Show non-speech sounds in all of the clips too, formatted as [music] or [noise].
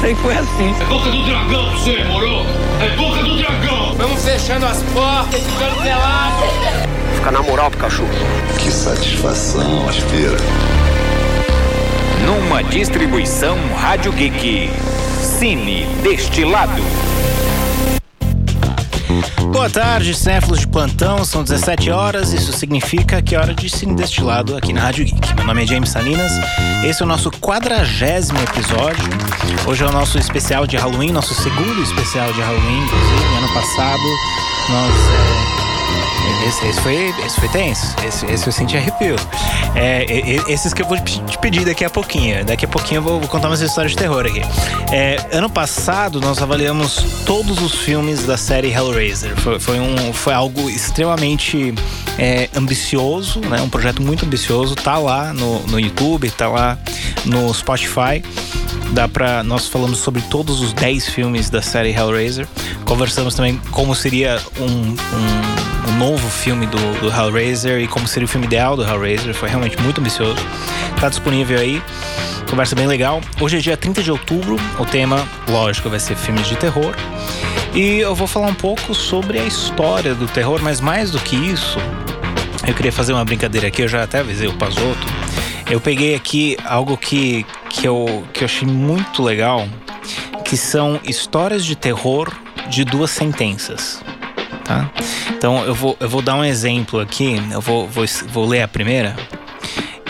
sempre foi assim. É boca do dragão você, moro? É boca do dragão! Vamos fechando as portas, ficando pelado. Fica na moral pro cachorro. Que satisfação, aspira. Numa distribuição Rádio Geek. Cine Destilado. Boa tarde, cinéfilos de plantão, são 17 horas, isso significa que é hora de cine destilado aqui na Rádio Geek. Meu nome é James Salinas, esse é o nosso quadragésimo episódio. Hoje é o nosso especial de Halloween, nosso segundo especial de Halloween, inclusive, ano passado nós. É... Esse, esse, foi, esse foi tenso, esse, esse eu senti arrepio. É, esses que eu vou te pedir daqui a pouquinho. Daqui a pouquinho eu vou, vou contar umas histórias de terror aqui. É, ano passado nós avaliamos todos os filmes da série Hellraiser. Foi, foi, um, foi algo extremamente é, ambicioso, né? um projeto muito ambicioso. Tá lá no, no YouTube, tá lá no Spotify dá para nós falamos sobre todos os 10 filmes da série Hellraiser. Conversamos também como seria um, um, um novo filme do, do, Hellraiser e como seria o filme ideal do Hellraiser. Foi realmente muito ambicioso. Tá disponível aí. Conversa bem legal. Hoje é dia 30 de outubro. O tema, lógico, vai ser filmes de terror. E eu vou falar um pouco sobre a história do terror, mas mais do que isso, eu queria fazer uma brincadeira aqui. Eu já até avisei o Pazoto. Eu peguei aqui algo que, que, eu, que eu achei muito legal, que são histórias de terror de duas sentenças. Tá? Então eu vou, eu vou dar um exemplo aqui, eu vou, vou, vou ler a primeira.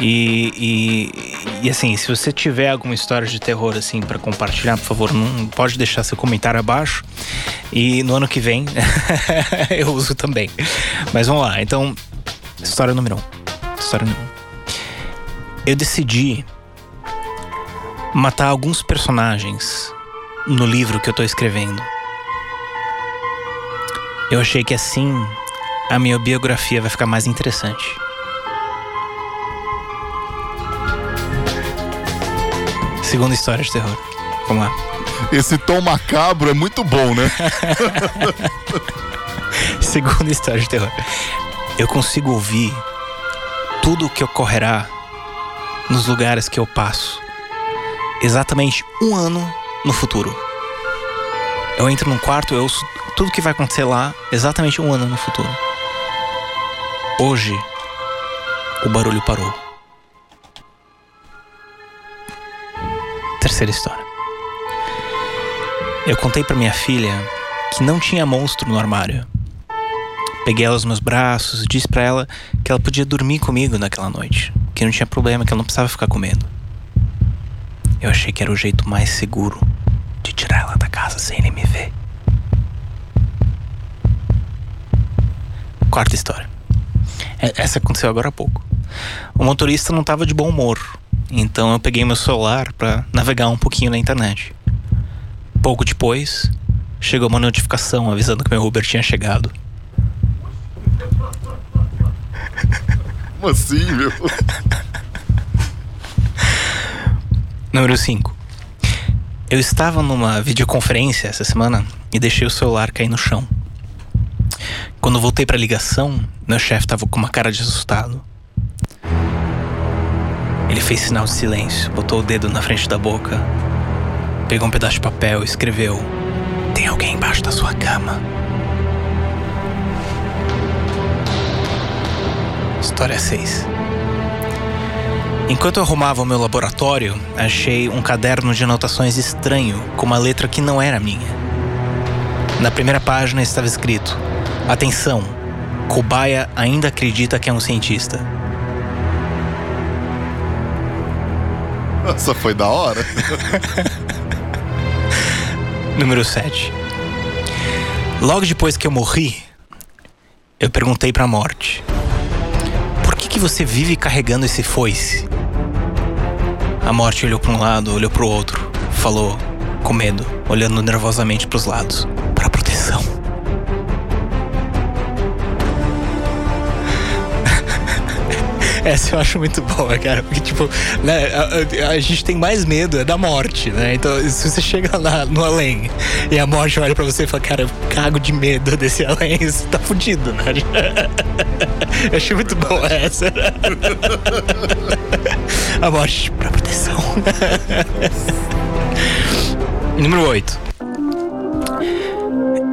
E, e, e, assim, se você tiver alguma história de terror assim para compartilhar, por favor, não pode deixar seu comentário abaixo. E no ano que vem [laughs] eu uso também. Mas vamos lá. Então, história número um. História número um. Eu decidi matar alguns personagens no livro que eu tô escrevendo. Eu achei que assim a minha biografia vai ficar mais interessante. Segunda história de terror. Vamos lá. Esse tom macabro é muito bom, né? [laughs] Segunda história de terror. Eu consigo ouvir tudo o que ocorrerá nos lugares que eu passo exatamente um ano no futuro. Eu entro num quarto, eu ouço tudo que vai acontecer lá exatamente um ano no futuro. Hoje, o barulho parou. Terceira história. Eu contei para minha filha que não tinha monstro no armário. Peguei ela nos meus braços, disse para ela que ela podia dormir comigo naquela noite, que não tinha problema, que ela não precisava ficar com medo. Eu achei que era o jeito mais seguro de tirar ela da casa sem ele me ver. Quarta história. É, essa aconteceu agora há pouco. O motorista não estava de bom humor, então eu peguei meu celular para navegar um pouquinho na internet. Pouco depois, chegou uma notificação avisando que meu Uber tinha chegado. Como assim, meu? Número 5. Eu estava numa videoconferência essa semana e deixei o celular cair no chão. Quando voltei para a ligação, meu chefe estava com uma cara de assustado. Ele fez sinal de silêncio, botou o dedo na frente da boca, pegou um pedaço de papel e escreveu: Tem alguém embaixo da sua cama. História 6. Enquanto eu arrumava o meu laboratório, achei um caderno de anotações estranho com uma letra que não era minha. Na primeira página estava escrito: Atenção, cobaia ainda acredita que é um cientista. [laughs] Nossa, foi da hora. [laughs] Número 7. Logo depois que eu morri, eu perguntei para a morte: que, você vive carregando esse foice? A morte olhou para um lado, olhou para o outro, falou com medo, olhando nervosamente para os lados, para proteção. [laughs] Essa eu acho muito boa, cara. Porque, tipo, né, a, a, a, gente tem mais medo é da morte, né? Então, se você chega lá no além e a morte olha pra você e fala, cara, eu cago de medo desse além, [laughs] você tá fudido, né? [laughs] Eu achei muito boa essa. A morte pra proteção. Número 8.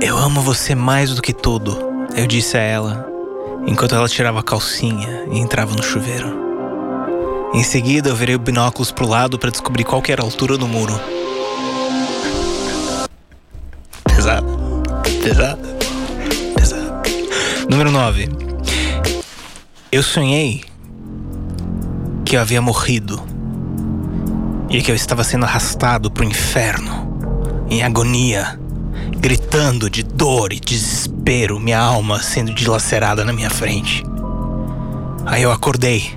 Eu amo você mais do que tudo, eu disse a ela, enquanto ela tirava a calcinha e entrava no chuveiro. Em seguida, eu virei o binóculos pro lado para descobrir qual era a altura do muro. Pesado. Pesado. Pesado. Número 9. Eu sonhei que eu havia morrido e que eu estava sendo arrastado pro inferno, em agonia, gritando de dor e desespero, minha alma sendo dilacerada na minha frente. Aí eu acordei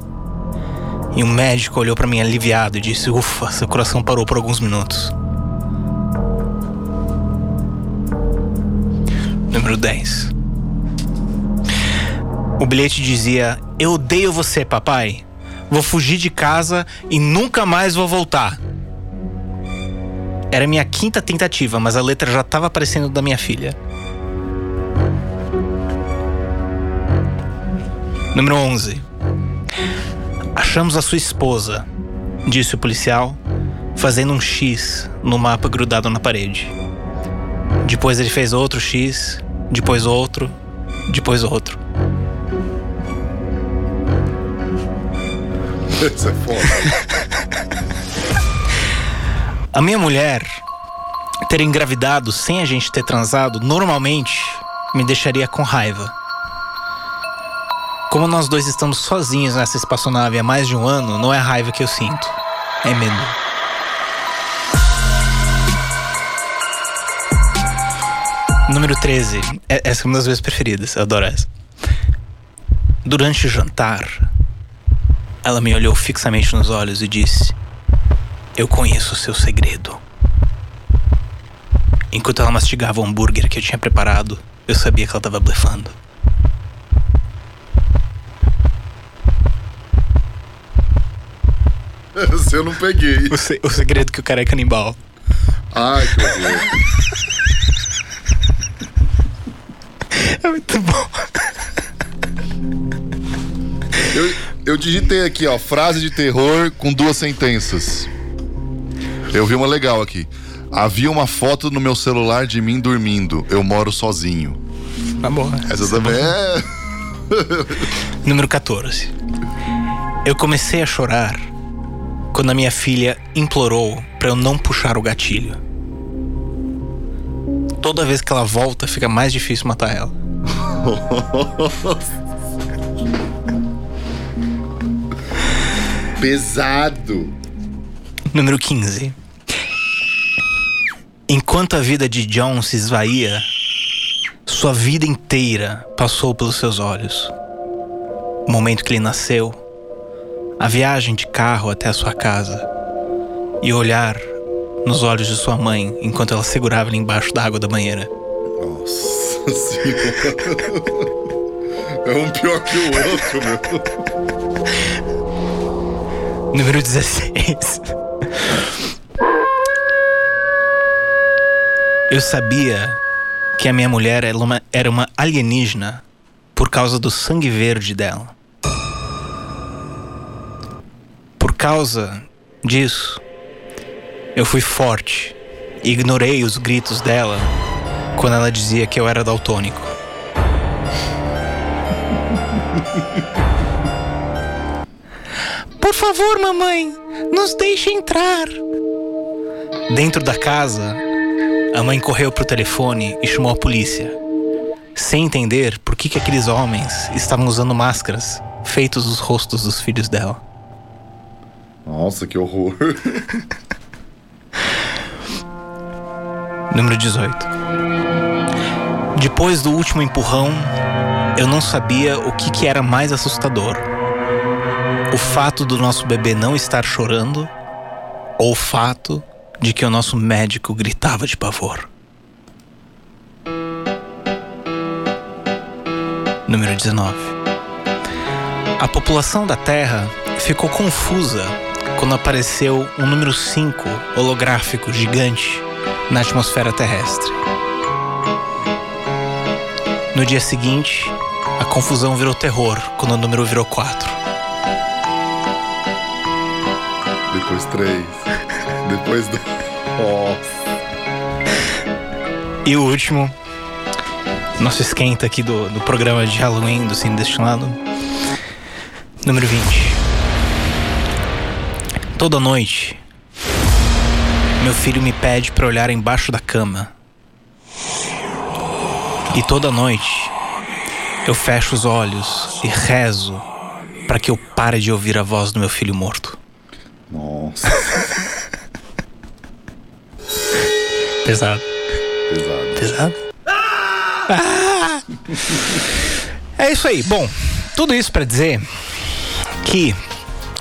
e um médico olhou para mim aliviado e disse: Ufa, seu coração parou por alguns minutos. Número 10. O bilhete dizia: Eu odeio você, papai. Vou fugir de casa e nunca mais vou voltar. Era minha quinta tentativa, mas a letra já estava aparecendo da minha filha. Número 11. Achamos a sua esposa, disse o policial, fazendo um X no mapa grudado na parede. Depois ele fez outro X, depois outro, depois outro. Isso é foda. [laughs] A minha mulher ter engravidado sem a gente ter transado normalmente me deixaria com raiva. Como nós dois estamos sozinhos nessa espaçonave há mais de um ano, não é raiva que eu sinto, é medo. Número 13. É- Essa é uma das minhas preferidas, eu adoro essa. Durante o jantar, ela me olhou fixamente nos olhos e disse: Eu conheço o seu segredo. Enquanto ela mastigava o hambúrguer que eu tinha preparado, eu sabia que ela estava blefando. [laughs] Esse eu não peguei. O, se- o segredo que o cara é canibal. Ai, que horror. É muito bom. Eu, eu digitei aqui, ó, frase de terror com duas sentenças. Eu vi uma legal aqui. Havia uma foto no meu celular de mim dormindo. Eu moro sozinho. Tá boa. Essa também é. [laughs] Número 14. Eu comecei a chorar quando a minha filha implorou para eu não puxar o gatilho. Toda vez que ela volta, fica mais difícil matar ela. [laughs] Pesado. Número 15. Enquanto a vida de John se esvaía, sua vida inteira passou pelos seus olhos. O momento que ele nasceu, a viagem de carro até a sua casa e o olhar nos olhos de sua mãe enquanto ela segurava ele embaixo da água da banheira. Nossa senhora. [laughs] É um pior que o outro, meu. Número 16. Eu sabia que a minha mulher era uma, era uma alienígena por causa do sangue verde dela. Por causa disso, eu fui forte e ignorei os gritos dela quando ela dizia que eu era daltônico. [laughs] Por favor, mamãe, nos deixe entrar. Dentro da casa, a mãe correu pro telefone e chamou a polícia, sem entender por que, que aqueles homens estavam usando máscaras feitos dos rostos dos filhos dela. Nossa, que horror. Número 18. Depois do último empurrão, eu não sabia o que, que era mais assustador: o fato do nosso bebê não estar chorando ou o fato de que o nosso médico gritava de pavor. Número 19. A população da Terra ficou confusa quando apareceu um número 5 holográfico gigante na atmosfera terrestre. No dia seguinte, a confusão virou terror quando o número virou 4. Depois três. Depois do. Nossa. E o último, nosso esquenta aqui do, do programa de Halloween do Cine Destinado. Número 20. Toda noite, meu filho me pede para olhar embaixo da cama. E toda noite, eu fecho os olhos e rezo para que eu pare de ouvir a voz do meu filho morto. Pesado. pesado. Pesado? Ah! É isso aí. Bom, tudo isso pra dizer que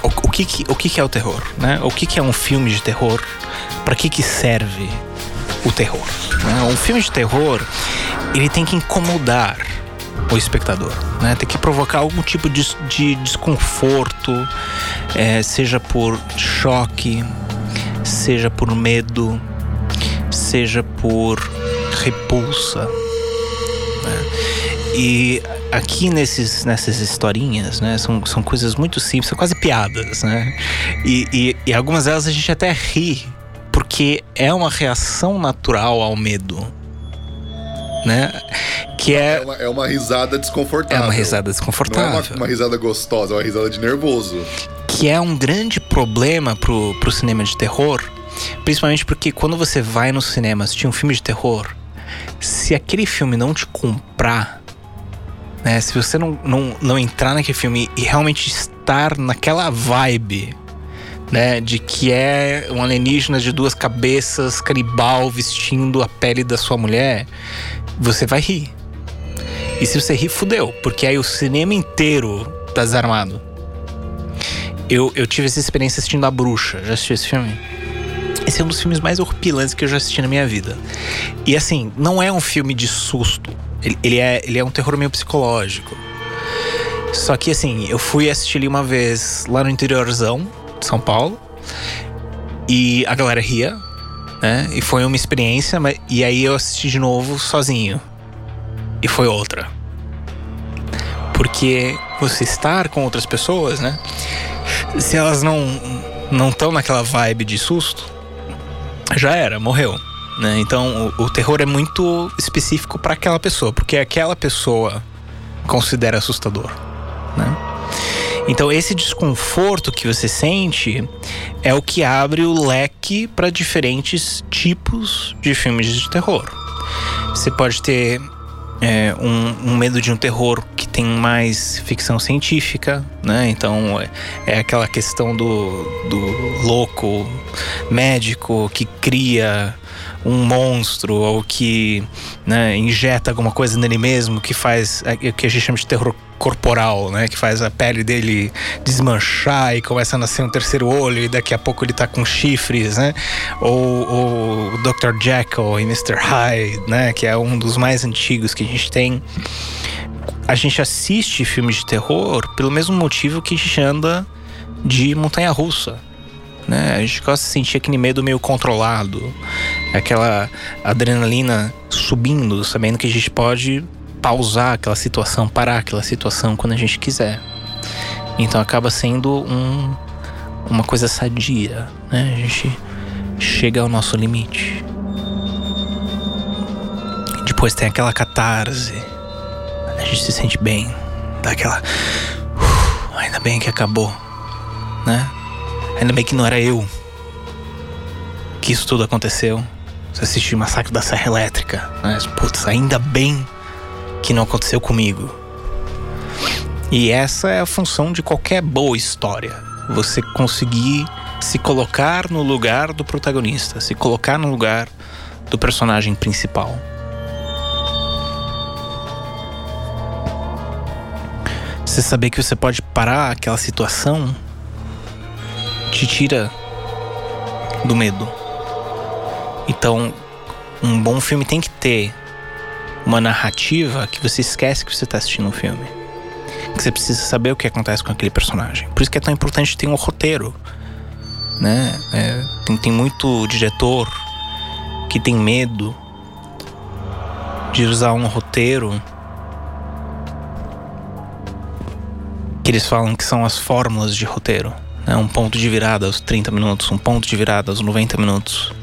o, o que, que- o que, que é o terror, né? O que, que é um filme de terror? Pra que que serve o terror? né? Um filme de terror, ele tem que incomodar o espectador, né? Tem que provocar algum tipo de, de desconforto, é, seja por choque, seja por medo, seja por repulsa. né? E aqui nesses, nessas historinhas, né, são, são coisas muito simples, são quase piadas, né? E, e, e algumas delas a gente até ri, porque é uma reação natural ao medo, né? Que É é, uma, é uma risada desconfortável. é uma risada Não é desconfortável. uma, uma risada gostosa, é uma risada de nervoso. que é um grande problema pro, pro cinema de terror, principalmente porque quando você vai no cinema assistir um filme de terror, se aquele filme não te comprar, né, se você não, não, não entrar naquele filme e realmente estar naquela vibe, né, de que é um alienígena de duas cabeças, canibal, vestindo a pele da sua mulher, você vai rir. E se você rir, fudeu, porque aí o cinema inteiro tá desarmado. Eu, eu tive essa experiência assistindo A Bruxa. Já assisti esse filme? Esse é um dos filmes mais horripilantes que eu já assisti na minha vida. E assim, não é um filme de susto. Ele, ele é, ele é um terror meio psicológico. Só que assim, eu fui assistir ele uma vez lá no interiorzão de São Paulo. E a galera ria, né? E foi uma experiência, mas, e aí eu assisti de novo sozinho. E foi outra. Porque você estar com outras pessoas, né? se elas não não estão naquela vibe de susto, já era, morreu. Né? Então o, o terror é muito específico para aquela pessoa, porque aquela pessoa considera assustador. Né? Então esse desconforto que você sente é o que abre o leque para diferentes tipos de filmes de terror. Você pode ter é, um, um medo de um terror que tem mais ficção científica, né? Então é, é aquela questão do, do louco médico que cria um monstro ou que né, injeta alguma coisa nele mesmo que faz é, o que a gente chama de terror corporal, né? Que faz a pele dele desmanchar e começa a nascer um terceiro olho e daqui a pouco ele tá com chifres, né? Ou, o Dr. Jekyll e Mr. Hyde, né? Que é um dos mais antigos que a gente tem. A gente assiste filmes de terror pelo mesmo motivo que a gente anda de montanha-russa. Né? A gente gosta de sentir aquele medo meio controlado, aquela adrenalina subindo, sabendo que a gente pode pausar aquela situação, parar aquela situação quando a gente quiser. Então acaba sendo um, uma coisa sadia, né? A gente chega ao nosso limite. Depois tem aquela catarse, a gente se sente bem, dá aquela. "Uf, ainda bem que acabou, né? Ainda bem que não era eu que isso tudo aconteceu. Você assistiu o Massacre da Serra Elétrica, né? Putz, ainda bem que não aconteceu comigo. E essa é a função de qualquer boa história. Você conseguir se colocar no lugar do protagonista, se colocar no lugar do personagem principal. Você saber que você pode parar aquela situação te tira do medo. Então, um bom filme tem que ter uma narrativa que você esquece que você está assistindo um filme. Que você precisa saber o que acontece com aquele personagem. Por isso que é tão importante ter um roteiro. Né? É, tem, tem muito diretor que tem medo de usar um roteiro que eles falam que são as fórmulas de roteiro. Né? Um ponto de virada aos 30 minutos, um ponto de virada aos 90 minutos.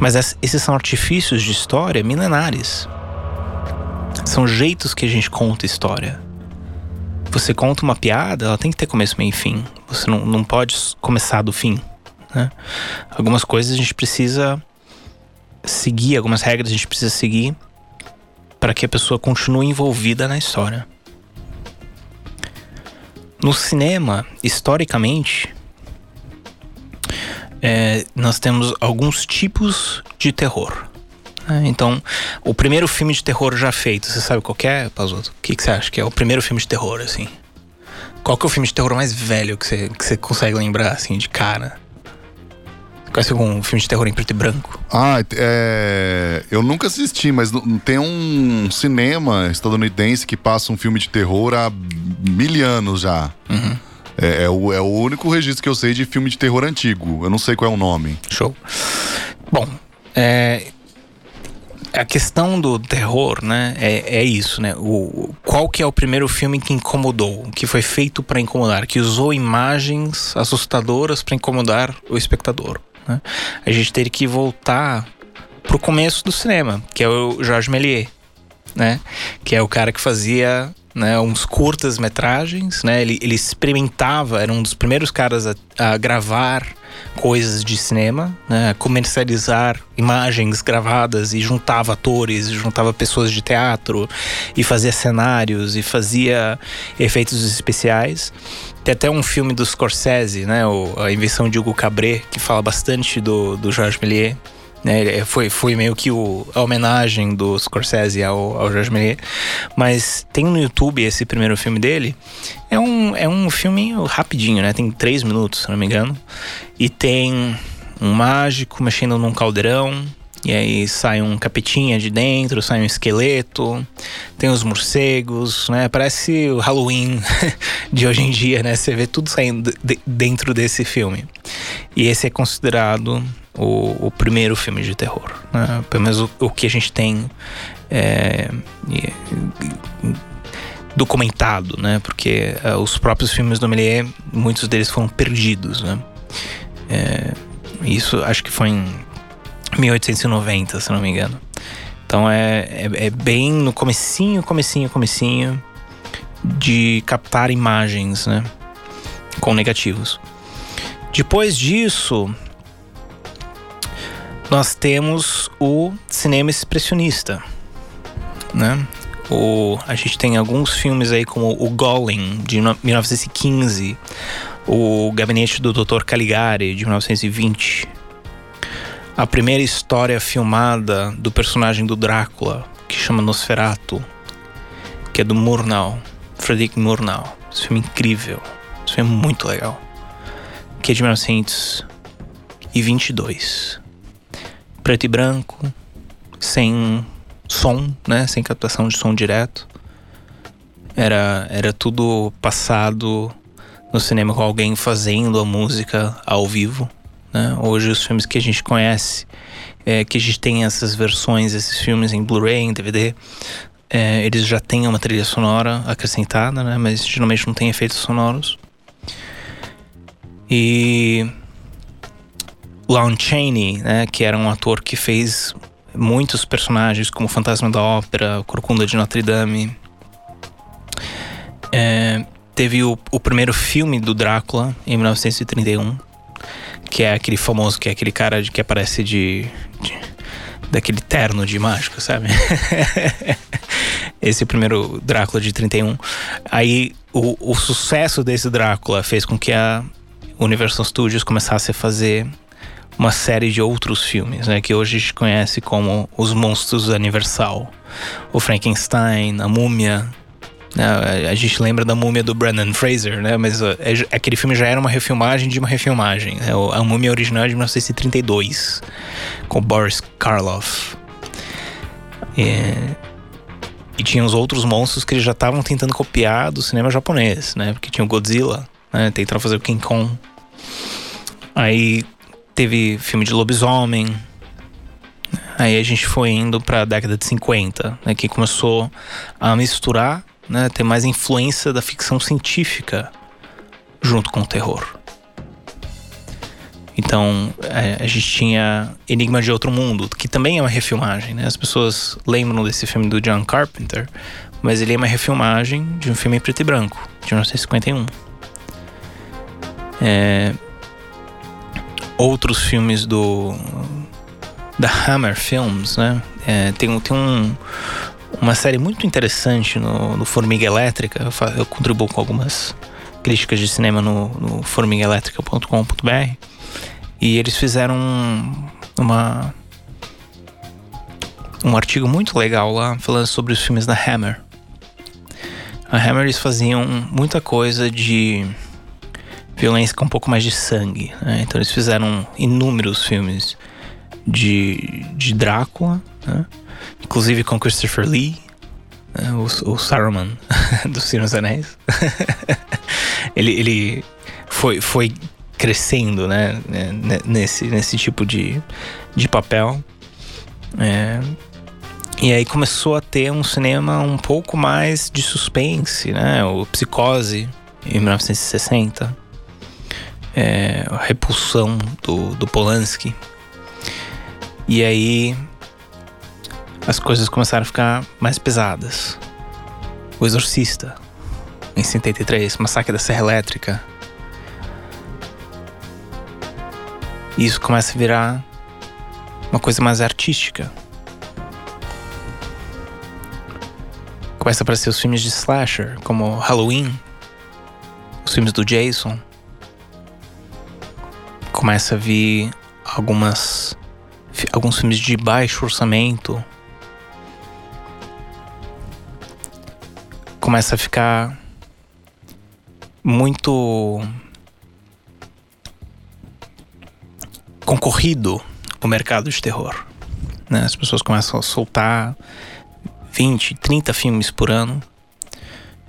Mas esses são artifícios de história milenares. São jeitos que a gente conta história. Você conta uma piada, ela tem que ter começo, meio e fim. Você não, não pode começar do fim. Né? Algumas coisas a gente precisa seguir, algumas regras a gente precisa seguir para que a pessoa continue envolvida na história. No cinema, historicamente, é, nós temos alguns tipos de terror. Né? Então, o primeiro filme de terror já feito, você sabe qual é, Pazuto? O que, que você acha que é o primeiro filme de terror, assim? Qual que é o filme de terror mais velho que você, que você consegue lembrar, assim, de cara? Conhece algum filme de terror em preto e branco? Ah, é... eu nunca assisti, mas tem um cinema estadunidense que passa um filme de terror há mil anos já. Uhum. É, é, o, é o único registro que eu sei de filme de terror antigo. Eu não sei qual é o nome. Show. Bom, é, a questão do terror, né, é, é isso, né? O, qual que é o primeiro filme que incomodou, que foi feito para incomodar, que usou imagens assustadoras para incomodar o espectador? Né? A gente teria que voltar pro começo do cinema, que é o Georges Méliès, né? Que é o cara que fazia né, uns curtas metragens, né? Ele, ele experimentava, era um dos primeiros caras a, a gravar coisas de cinema, né, comercializar imagens gravadas e juntava atores, juntava pessoas de teatro e fazia cenários e fazia efeitos especiais. Tem até um filme do Scorsese, né, o, a invenção de Hugo Cabret, que fala bastante do, do Georges Méliès. Né, foi, foi meio que o, a homenagem do Scorsese ao, ao Georges Méliès. Mas tem no YouTube esse primeiro filme dele. É um, é um filme rapidinho, né? Tem três minutos, se não me engano. E tem um mágico mexendo num caldeirão. E aí sai um capetinha de dentro, sai um esqueleto, tem os morcegos, né? Parece o Halloween [laughs] de hoje em dia, né? Você vê tudo saindo de dentro desse filme. E esse é considerado o, o primeiro filme de terror. Né? Pelo menos o, o, que a gente tem é, documentado, né? Porque uh, os próprios filmes do Méliès, muitos deles foram perdidos, né? É, isso acho que foi em 1890, se não me engano. Então é, é, é, bem no comecinho, comecinho, comecinho de captar imagens, né? Com negativos. Depois disso, nós temos o cinema expressionista, né? O, a gente tem alguns filmes aí como o Golem de 1915, o Gabinete do Dr. Caligari de 1920, a primeira história filmada do personagem do Drácula que chama Nosferatu, que é do Murnau, Frederick Murnau. Esse filme é incrível, esse filme é muito legal, que é de 1922 preto e branco, sem som, né? Sem captação de som direto. Era, era tudo passado no cinema com alguém fazendo a música ao vivo. Né? Hoje os filmes que a gente conhece, é, que a gente tem essas versões, esses filmes em Blu-ray, em DVD, é, eles já têm uma trilha sonora acrescentada, né? Mas geralmente não tem efeitos sonoros. E Lon Chaney, né, que era um ator que fez muitos personagens como Fantasma da Ópera, Corcunda de Notre Dame. É, teve o, o, primeiro filme do Drácula em 1931, que é aquele famoso, que é aquele cara de, que aparece de, de daquele terno de mágico, sabe? [laughs] Esse primeiro Drácula de 31. Aí o, o sucesso desse Drácula fez com que a Universal Studios começasse a fazer uma série de outros filmes, né, que hoje a gente conhece como Os Monstros Universal, o Frankenstein, a Múmia. Né, a gente lembra da Múmia do Brandon Fraser, né, mas uh, aquele filme já era uma refilmagem de uma refilmagem. Né, a Múmia original é de 1932, com Boris Karloff. E, e tinha os outros monstros que eles já estavam tentando copiar do cinema japonês, né, porque tinha o Godzilla, né, tentando fazer o King Kong. Aí teve filme de lobisomem. Aí a gente foi indo para a década de 50, né, que começou a misturar, né, ter mais influência da ficção científica junto com o terror. Então, é, a gente tinha Enigma de Outro Mundo, que também é uma refilmagem, né? As pessoas lembram desse filme do John Carpenter, mas ele é uma refilmagem de um filme em preto e branco, de 1951. É, outros filmes do da Hammer Films, né? É, tem, tem um, uma série muito interessante no, no Formiga Elétrica. Eu, eu, contribuo com algumas críticas de cinema no, no formigaelétrica.com.br e eles fizeram uma um artigo muito legal lá falando sobre os filmes da Hammer. A Hammer eles faziam muita coisa de violência com um pouco mais de sangue. Né? Então eles fizeram inúmeros filmes de, de Drácula, né? Inclusive com Christopher Lee, né? o, o Saruman [laughs] do Senhor dos Anéis. [laughs] ele, ele foi, foi crescendo né? nesse, nesse tipo de, de papel. É, e aí começou a ter um cinema um pouco mais de suspense, né? O Psicose, em 1960. É, a Repulsão, do, do Polanski. E aí as coisas começaram a ficar mais pesadas. O Exorcista, em 73, Massacre da Serra Elétrica. E isso começa a virar uma coisa mais artística. Começa a aparecer os filmes de slasher, como Halloween, os filmes do Jason. Começa a vir algumas alguns filmes de baixo orçamento. Começa a ficar muito concorrido o mercado de terror. Né? As pessoas começam a soltar 20, 30 filmes por ano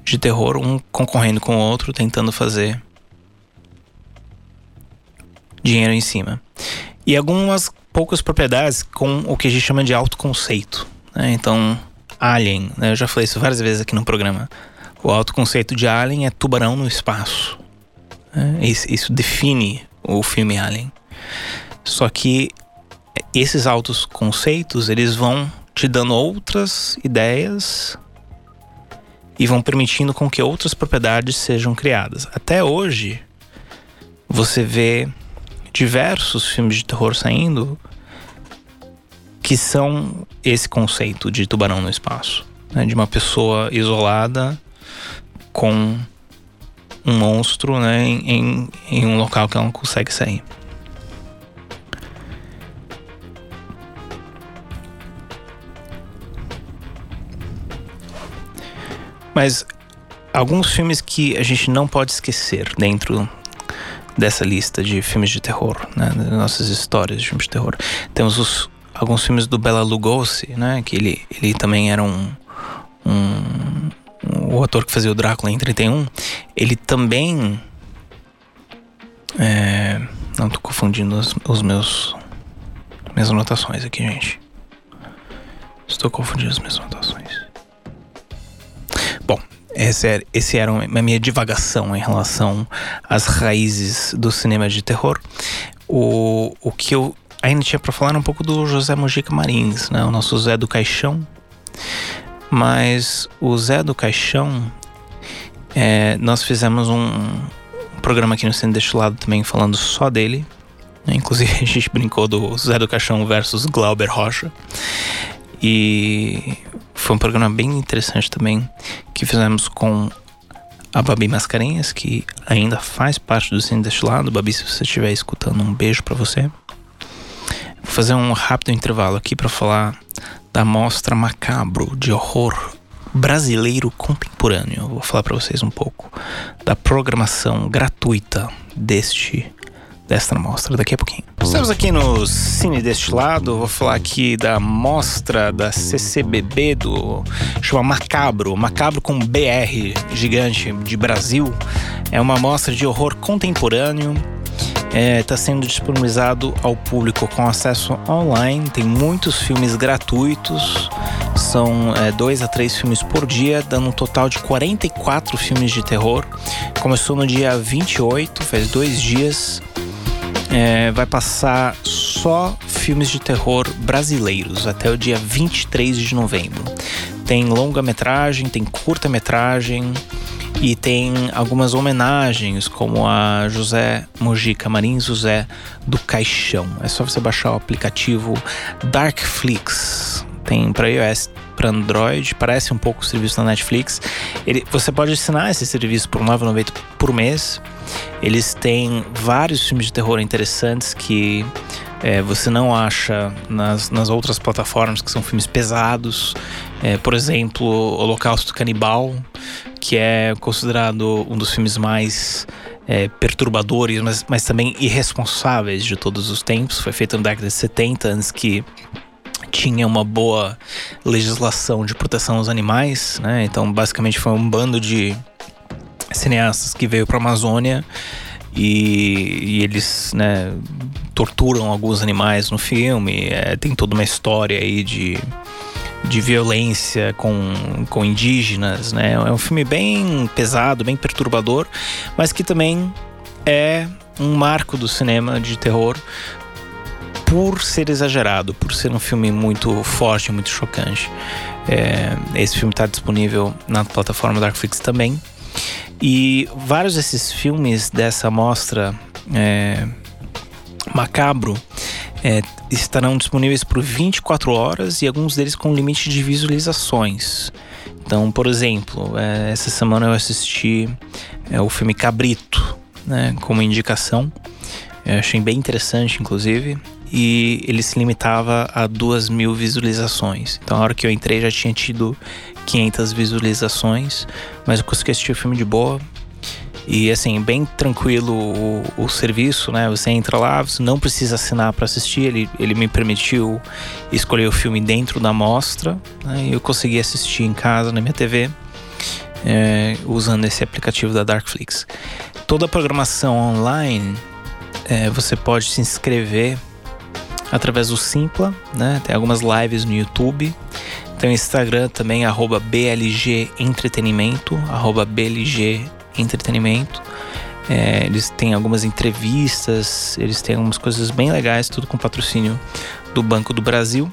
de terror, um concorrendo com o outro, tentando fazer dinheiro em cima. E algumas poucas propriedades com o que a gente chama de autoconceito. Né? Então, Alien, né? eu já falei isso várias vezes aqui no programa. O autoconceito de Alien é tubarão no espaço. Né? Isso, isso define o filme Alien. Só que esses altos conceitos, eles vão te dando outras ideias e vão permitindo com que outras propriedades sejam criadas. Até hoje, você vê diversos filmes de terror saindo que são esse conceito de tubarão no espaço, né? de uma pessoa isolada com um monstro né? em, em, um local que ela não consegue sair. Mas alguns filmes que a gente não pode esquecer dentro dessa lista de filmes de terror, né? Nossas histórias de filmes de terror. Temos os, alguns filmes do Bela Lugosi, né? Que ele, ele também era um, um, um o ator que fazia o Drácula em 31. Ele também é, não tô confundindo os, os meus minhas anotações aqui, gente. Estou confundindo as minhas anotações. Bom, esse era, esse era a minha divagação em relação às raízes do cinema de terror. O, o que eu ainda tinha para falar um pouco do José Mojica Marins, né? o nosso Zé do Caixão. Mas o Zé do Caixão, é, nós fizemos um, programa aqui no Cine Destilado também falando só dele. Né? Inclusive [laughs] a gente brincou do Zé do Caixão versus Glauber Rocha. E foi um programa bem interessante também que fizemos com a Babi Mascarenhas, que ainda faz parte do Cine Destilado. Babi, se você estiver escutando, um beijo para você. Vou fazer um rápido intervalo aqui para falar da mostra Macabro de horror brasileiro contemporâneo. vou falar para vocês um pouco da programação gratuita deste desta mostra daqui a pouquinho. Estamos aqui no Cine Destilado, vou falar aqui da mostra da CCBB do chama Macabro, Macabro com BR gigante de Brasil. É uma mostra de horror contemporâneo. Está é, tá sendo disponibilizado ao público com acesso online. Tem muitos filmes gratuitos. São é, dois a três filmes por dia, dando um total de 44 filmes de terror. Começou no dia 28, faz dois dias. é, vai passar só filmes de terror brasileiros até o dia 23 de novembro. Tem longa-metragem, tem curta-metragem e tem algumas homenagens, como a José Mojica Marins José do Caixão. É só você baixar o aplicativo Darkflix. Tem para iOS, para Android, parece um pouco o serviço da Netflix. Ele, você pode assinar esse serviço por R$ 9,90 por mês. Eles têm vários filmes de terror interessantes que é, você não acha nas, nas outras plataformas, que são filmes pesados. É, por exemplo, Holocausto Canibal, que é considerado um dos filmes mais é, perturbadores, mas, mas também irresponsáveis de todos os tempos. Foi feito na década de 70, antes que tinha uma boa legislação de proteção aos animais, né? Então, basicamente, foi um bando de cineastas que veio para a Amazônia e, e, eles, né, torturam alguns animais no filme. É, tem toda uma história aí de, de violência com, com indígenas, né? É um filme bem pesado, bem perturbador, mas que também é um marco do cinema de terror por ser exagerado, por ser um filme muito forte, muito chocante. É, esse filme está disponível na plataforma Darkflix também. E vários desses filmes dessa mostra é, macabro é, estarão disponíveis por 24 horas e alguns deles com limite de visualizações. Então, por exemplo, é, essa semana eu assisti é, o filme Cabrito, né, como indicação. Eu achei bem interessante, inclusive e ele se limitava a duas mil visualizações. Então, a hora que eu entrei já tinha tido 500 visualizações, mas eu consegui assistir o filme de boa. E assim, bem tranquilo o, o serviço, né? Você entra lá, você não precisa assinar para assistir. Ele, ele me permitiu escolher o filme dentro da mostra, né? E eu consegui assistir em casa, na minha TV, é, usando esse aplicativo da Darkflix. Toda a programação online, é, você pode se inscrever através do Simpla, né? Tem algumas lives no YouTube. Tem o Instagram também, arroba BLG Entretenimento, arroba BLG Entretenimento. É, eles têm algumas entrevistas, eles têm algumas coisas bem legais, tudo com patrocínio do Banco do Brasil.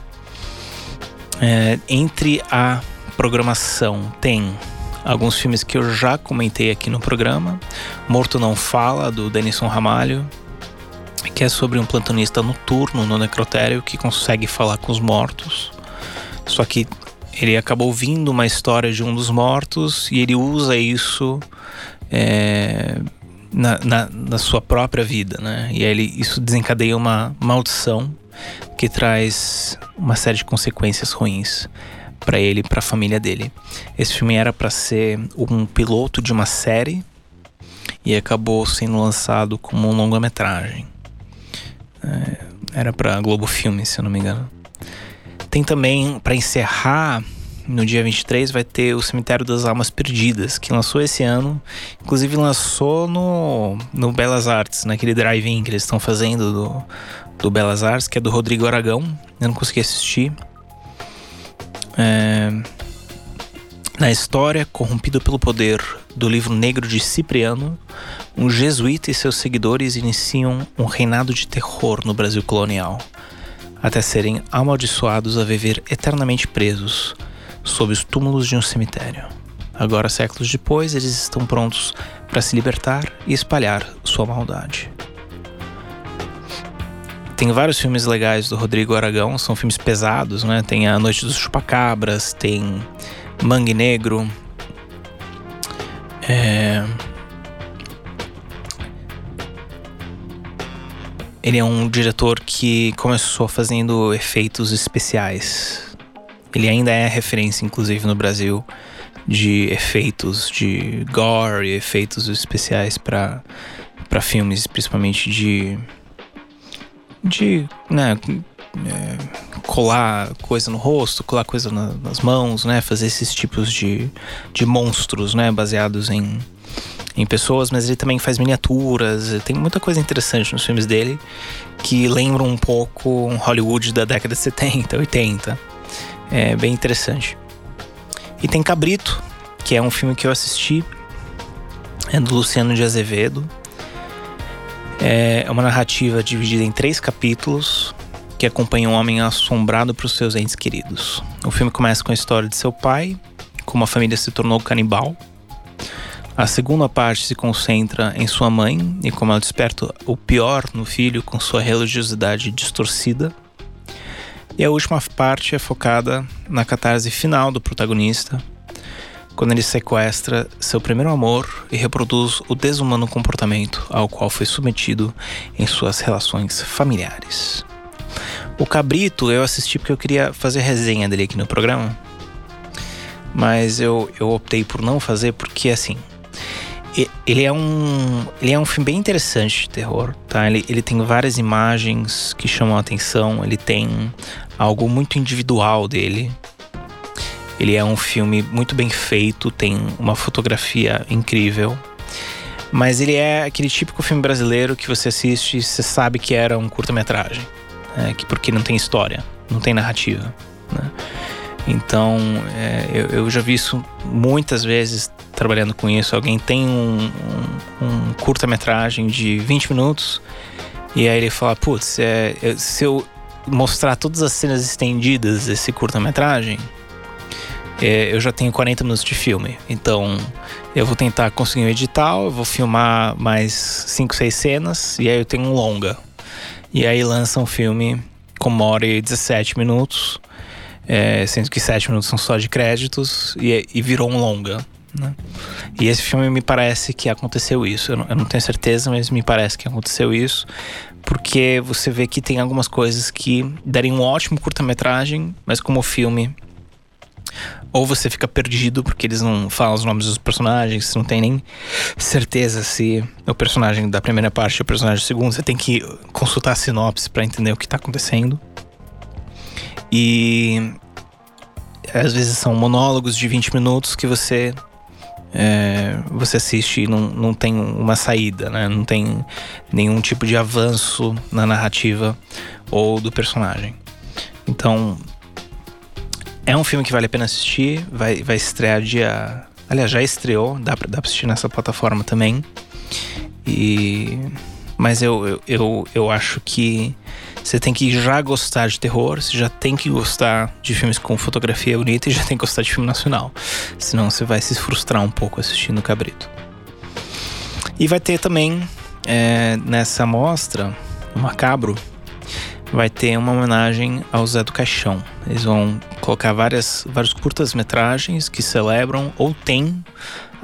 É, entre a programação tem alguns filmes que eu já comentei aqui no programa. Morto Não Fala, do Denison Ramalho, que é sobre um plantonista noturno no necrotério que consegue falar com os mortos. Só que ele acabou ouvindo uma história de um dos mortos e ele usa isso é, na, na, na, sua própria vida, né? E aí ele, isso desencadeia uma maldição que traz uma série de consequências ruins para ele e para a família dele. Esse filme era para ser um piloto de uma série e acabou sendo lançado como um longa-metragem. É, era para Globo Filme, se eu não me engano. Tem também, para encerrar, no dia 23 vai ter o Cemitério das Almas Perdidas, que lançou esse ano. Inclusive lançou no, no Belas Artes, naquele drive-in que eles estão fazendo do, do Belas Artes, que é do Rodrigo Aragão. Eu não consegui assistir. É... Na história, corrompido pelo poder do livro negro de Cipriano, um jesuíta e seus seguidores iniciam um reinado de terror no Brasil colonial, até serem amaldiçoados a viver eternamente presos sob os túmulos de um cemitério. Agora, séculos depois, eles estão prontos para se libertar e espalhar sua maldade. Tem vários filmes legais do Rodrigo Aragão, são filmes pesados, né? Tem A Noite dos Chupacabras, tem Mangue Negro. É... Ele é um diretor que começou fazendo efeitos especiais. Ele ainda é referência, inclusive, no Brasil, de efeitos de gore, efeitos especiais para filmes, principalmente de. de. né, é, colar coisa no rosto, colar coisa na, nas mãos, né? Fazer esses tipos de, de monstros, né? Baseados em, em pessoas, mas ele também faz miniaturas. Tem muita coisa interessante nos filmes dele que lembram um pouco um Hollywood da década de 70, 80. É bem interessante. E tem Cabrito, que é um filme que eu assisti. É do Luciano de Azevedo. É uma narrativa dividida em três capítulos que acompanha um homem assombrado por seus entes queridos. O filme começa com a história de seu pai, como a família se tornou canibal. A segunda parte se concentra em sua mãe e como ela desperta o pior no filho com sua religiosidade distorcida. E a última parte é focada na catarse final do protagonista, quando ele sequestra seu primeiro amor e reproduz o desumano comportamento ao qual foi submetido em suas relações familiares. O Cabrito eu assisti porque eu queria fazer resenha dele aqui no programa, mas eu, eu optei por não fazer porque assim. Ele é um. Ele é um filme bem interessante de terror, tá? Ele, ele tem várias imagens que chamam a atenção, ele tem algo muito individual dele, ele é um filme muito bem feito, tem uma fotografia incrível. Mas ele é aquele típico filme brasileiro que você assiste e você sabe que era um curta-metragem. Né? Que porque não tem história, não tem narrativa. Né? Então, é, eu, eu, já vi isso muitas vezes trabalhando com isso. Alguém tem um, um, um curta-metragem de 20 minutos e aí ele fala: Putz, é, se eu mostrar todas as cenas estendidas desse curta-metragem, é, eu já tenho 40 minutos de filme. Então eu vou tentar conseguir um edital, eu vou filmar mais 5, 6 cenas e aí eu tenho um longa. E aí lança um filme com uma hora e 17 minutos, é, sendo que 7 minutos são só de créditos e, e virou um longa. Né? E esse filme me parece que aconteceu isso. Eu não, eu não tenho certeza, mas me parece que aconteceu isso. Porque você vê que tem algumas coisas que dariam um ótimo curta-metragem, mas como filme ou você fica perdido porque eles não falam os nomes dos personagens, não tem nem certeza se o personagem da primeira parte é o personagem da segunda, você tem que consultar a sinopse para entender o que tá acontecendo. E às vezes são monólogos de 20 minutos que você é, você assiste e não, não tem uma saída, né? Não tem nenhum tipo de avanço na narrativa ou do personagem. Então, é um filme que vale a pena assistir. Vai, vai estrear dia. Aliás, já estreou, dá pra, dá pra assistir nessa plataforma também. E. Mas eu, eu, eu, eu acho que você tem que já gostar de terror, você já tem que gostar de filmes com fotografia bonita e já tem que gostar de filme nacional. Senão você vai se frustrar um pouco assistindo o Cabrito. E vai ter também é, nessa mostra, o Macabro, vai ter uma homenagem ao Zé do Caixão. Eles vão colocar várias, vários curtas-metragens que celebram ou têm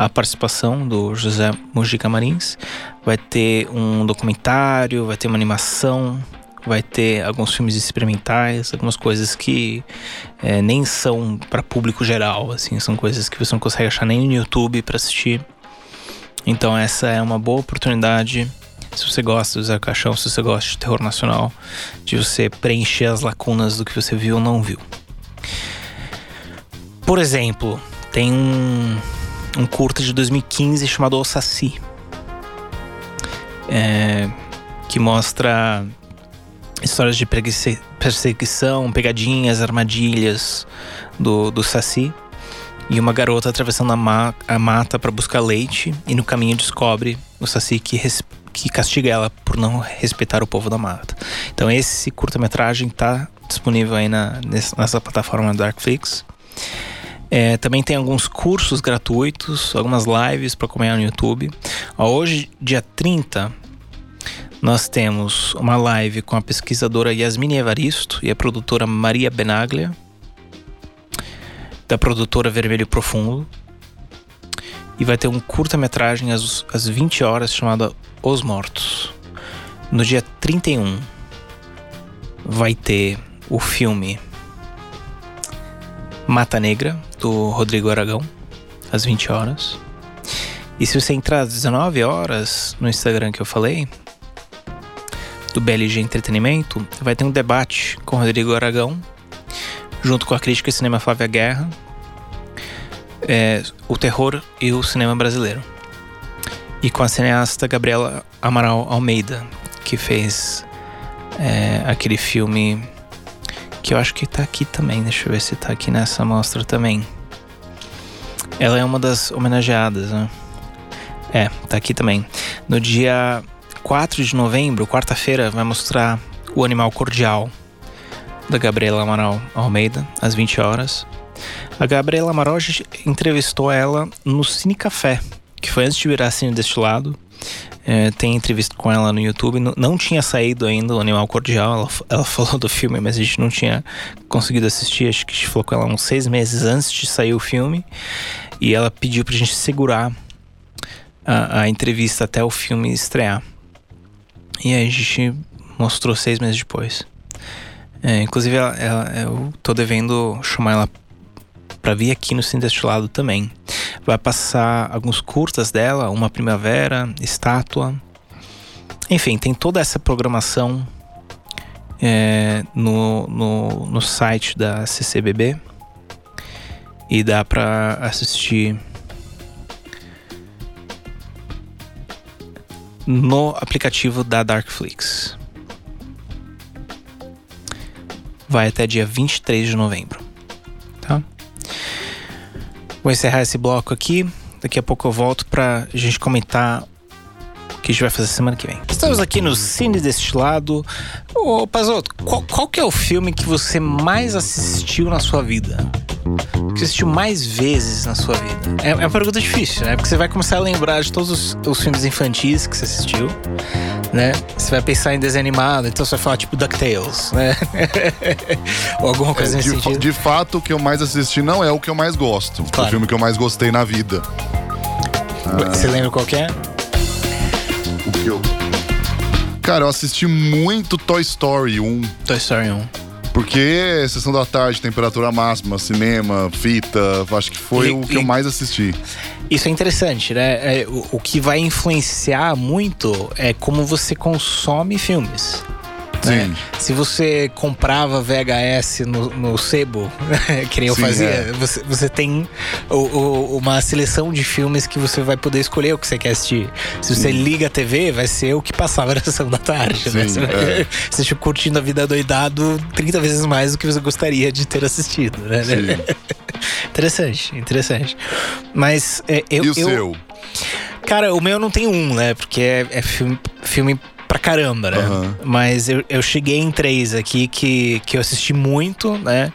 a participação do José Mujica Marins. Vai ter um documentário, vai ter uma animação, vai ter alguns filmes experimentais, algumas coisas que é, nem são para público geral, assim, são coisas que você não consegue achar nem no YouTube para assistir. Então essa é uma boa oportunidade se você gosta do Zé Caixão, se você gosta de terror nacional, de você preencher as lacunas do que você viu ou não viu. Por exemplo, tem um, um curta de 2015 chamado O Saci, é, que mostra histórias de perseguição, pegadinhas, armadilhas do, do Saci. E uma garota atravessando a, ma a mata para buscar leite e no caminho descobre o Saci que que castiga ela por não respeitar o povo da mata. Então esse curta-metragem está disponível aí na, nessa plataforma Darkflix. É, também tem alguns cursos gratuitos, algumas lives para acompanhar no YouTube. Hoje, dia 30, nós temos uma live com a pesquisadora Yasmine Evaristo e a produtora Maria Benaglia, da produtora Vermelho Profundo. E vai ter um curta-metragem às, às 20 horas chamado os Mortos. No dia 31 vai ter o filme Mata Negra, do Rodrigo Aragão, às 20 horas. E se você entrar às 19 horas no Instagram que eu falei, do BLG Entretenimento, vai ter um debate com Rodrigo Aragão, junto com a crítica de cinema Flávia Guerra, é, o terror e o cinema brasileiro e com a cineasta Gabriela Amaral Almeida, que fez é, aquele filme que eu acho que tá aqui também. Deixa eu ver se tá aqui nessa mostra também. Ela é uma das homenageadas, né? É, tá aqui também. No dia 4 de novembro, quarta-feira, vai mostrar O Animal Cordial, da Gabriela Amaral Almeida, às 20 horas. A Gabriela Amaral, entrevistou ela no Cine Café, que foi antes de virar Cine Destilado. É, tem entrevista com ela no YouTube. Não, não tinha saído ainda o Animal Cordial. Ela, ela, [laughs] falou do filme, mas a gente não tinha conseguido assistir. Acho que a gente falou com ela uns seis meses antes de sair o filme. E ela pediu pra gente segurar a, a entrevista até o filme estrear. E aí a gente mostrou seis meses depois. É, inclusive, ela, ela, eu tô devendo chamar ela para vir aqui no Cine Destilado também. Vai passar alguns curtas dela, Uma Primavera, Estátua. Enfim, tem toda essa programação é, no, no, no site da CCBB. E dá para assistir no aplicativo da Darkflix. Vai até dia 23 de novembro. Vou encerrar esse bloco aqui. Daqui a pouco eu volto pra gente comentar que a gente vai fazer semana que vem. Estamos aqui no Cine Destilado. Ô, Pazoto, qual, qual que é o filme que você mais assistiu na sua vida? Que você assistiu mais vezes na sua vida? É, é uma pergunta difícil, né? Porque você vai começar a lembrar de todos os, os filmes infantis que você assistiu, né? Você vai pensar em desenho animado, então você vai falar tipo DuckTales, né? [laughs] Ou alguma coisa É, nesse de, sentido. de fato, o que eu mais assisti não é o que eu mais gosto. Claro. O filme que eu mais gostei na vida. Você lembra qual que é? O que eu. Cara, eu assisti muito Toy Story 1. Toy Story 1. Porque sessão da tarde, temperatura máxima, cinema, fita, acho que foi E- o que e- eu mais assisti. Isso é interessante, né? É, o, o que vai influenciar muito é como você consome filmes. Né? Sim. Se você comprava VHS no, no sebo, [laughs] que nem eu Sim, fazia, é. você, você tem o- o- uma seleção de filmes que você vai poder escolher o que você quer assistir. Se você liga a TV, vai ser o que passava [laughs] na sessão da tarde. né? Sim, Você vai é. [laughs] você fica curtindo a vida doidado 30 vezes mais do que você gostaria de ter assistido. Né? Sim. interessante, interessante. Mas é, eu, e o eu- seu? Cara, o meu não tem um, né? Porque é, é filme, filme pra caramba, né? Aham. Mas eu, eu cheguei em três aqui que, que eu assisti muito, né?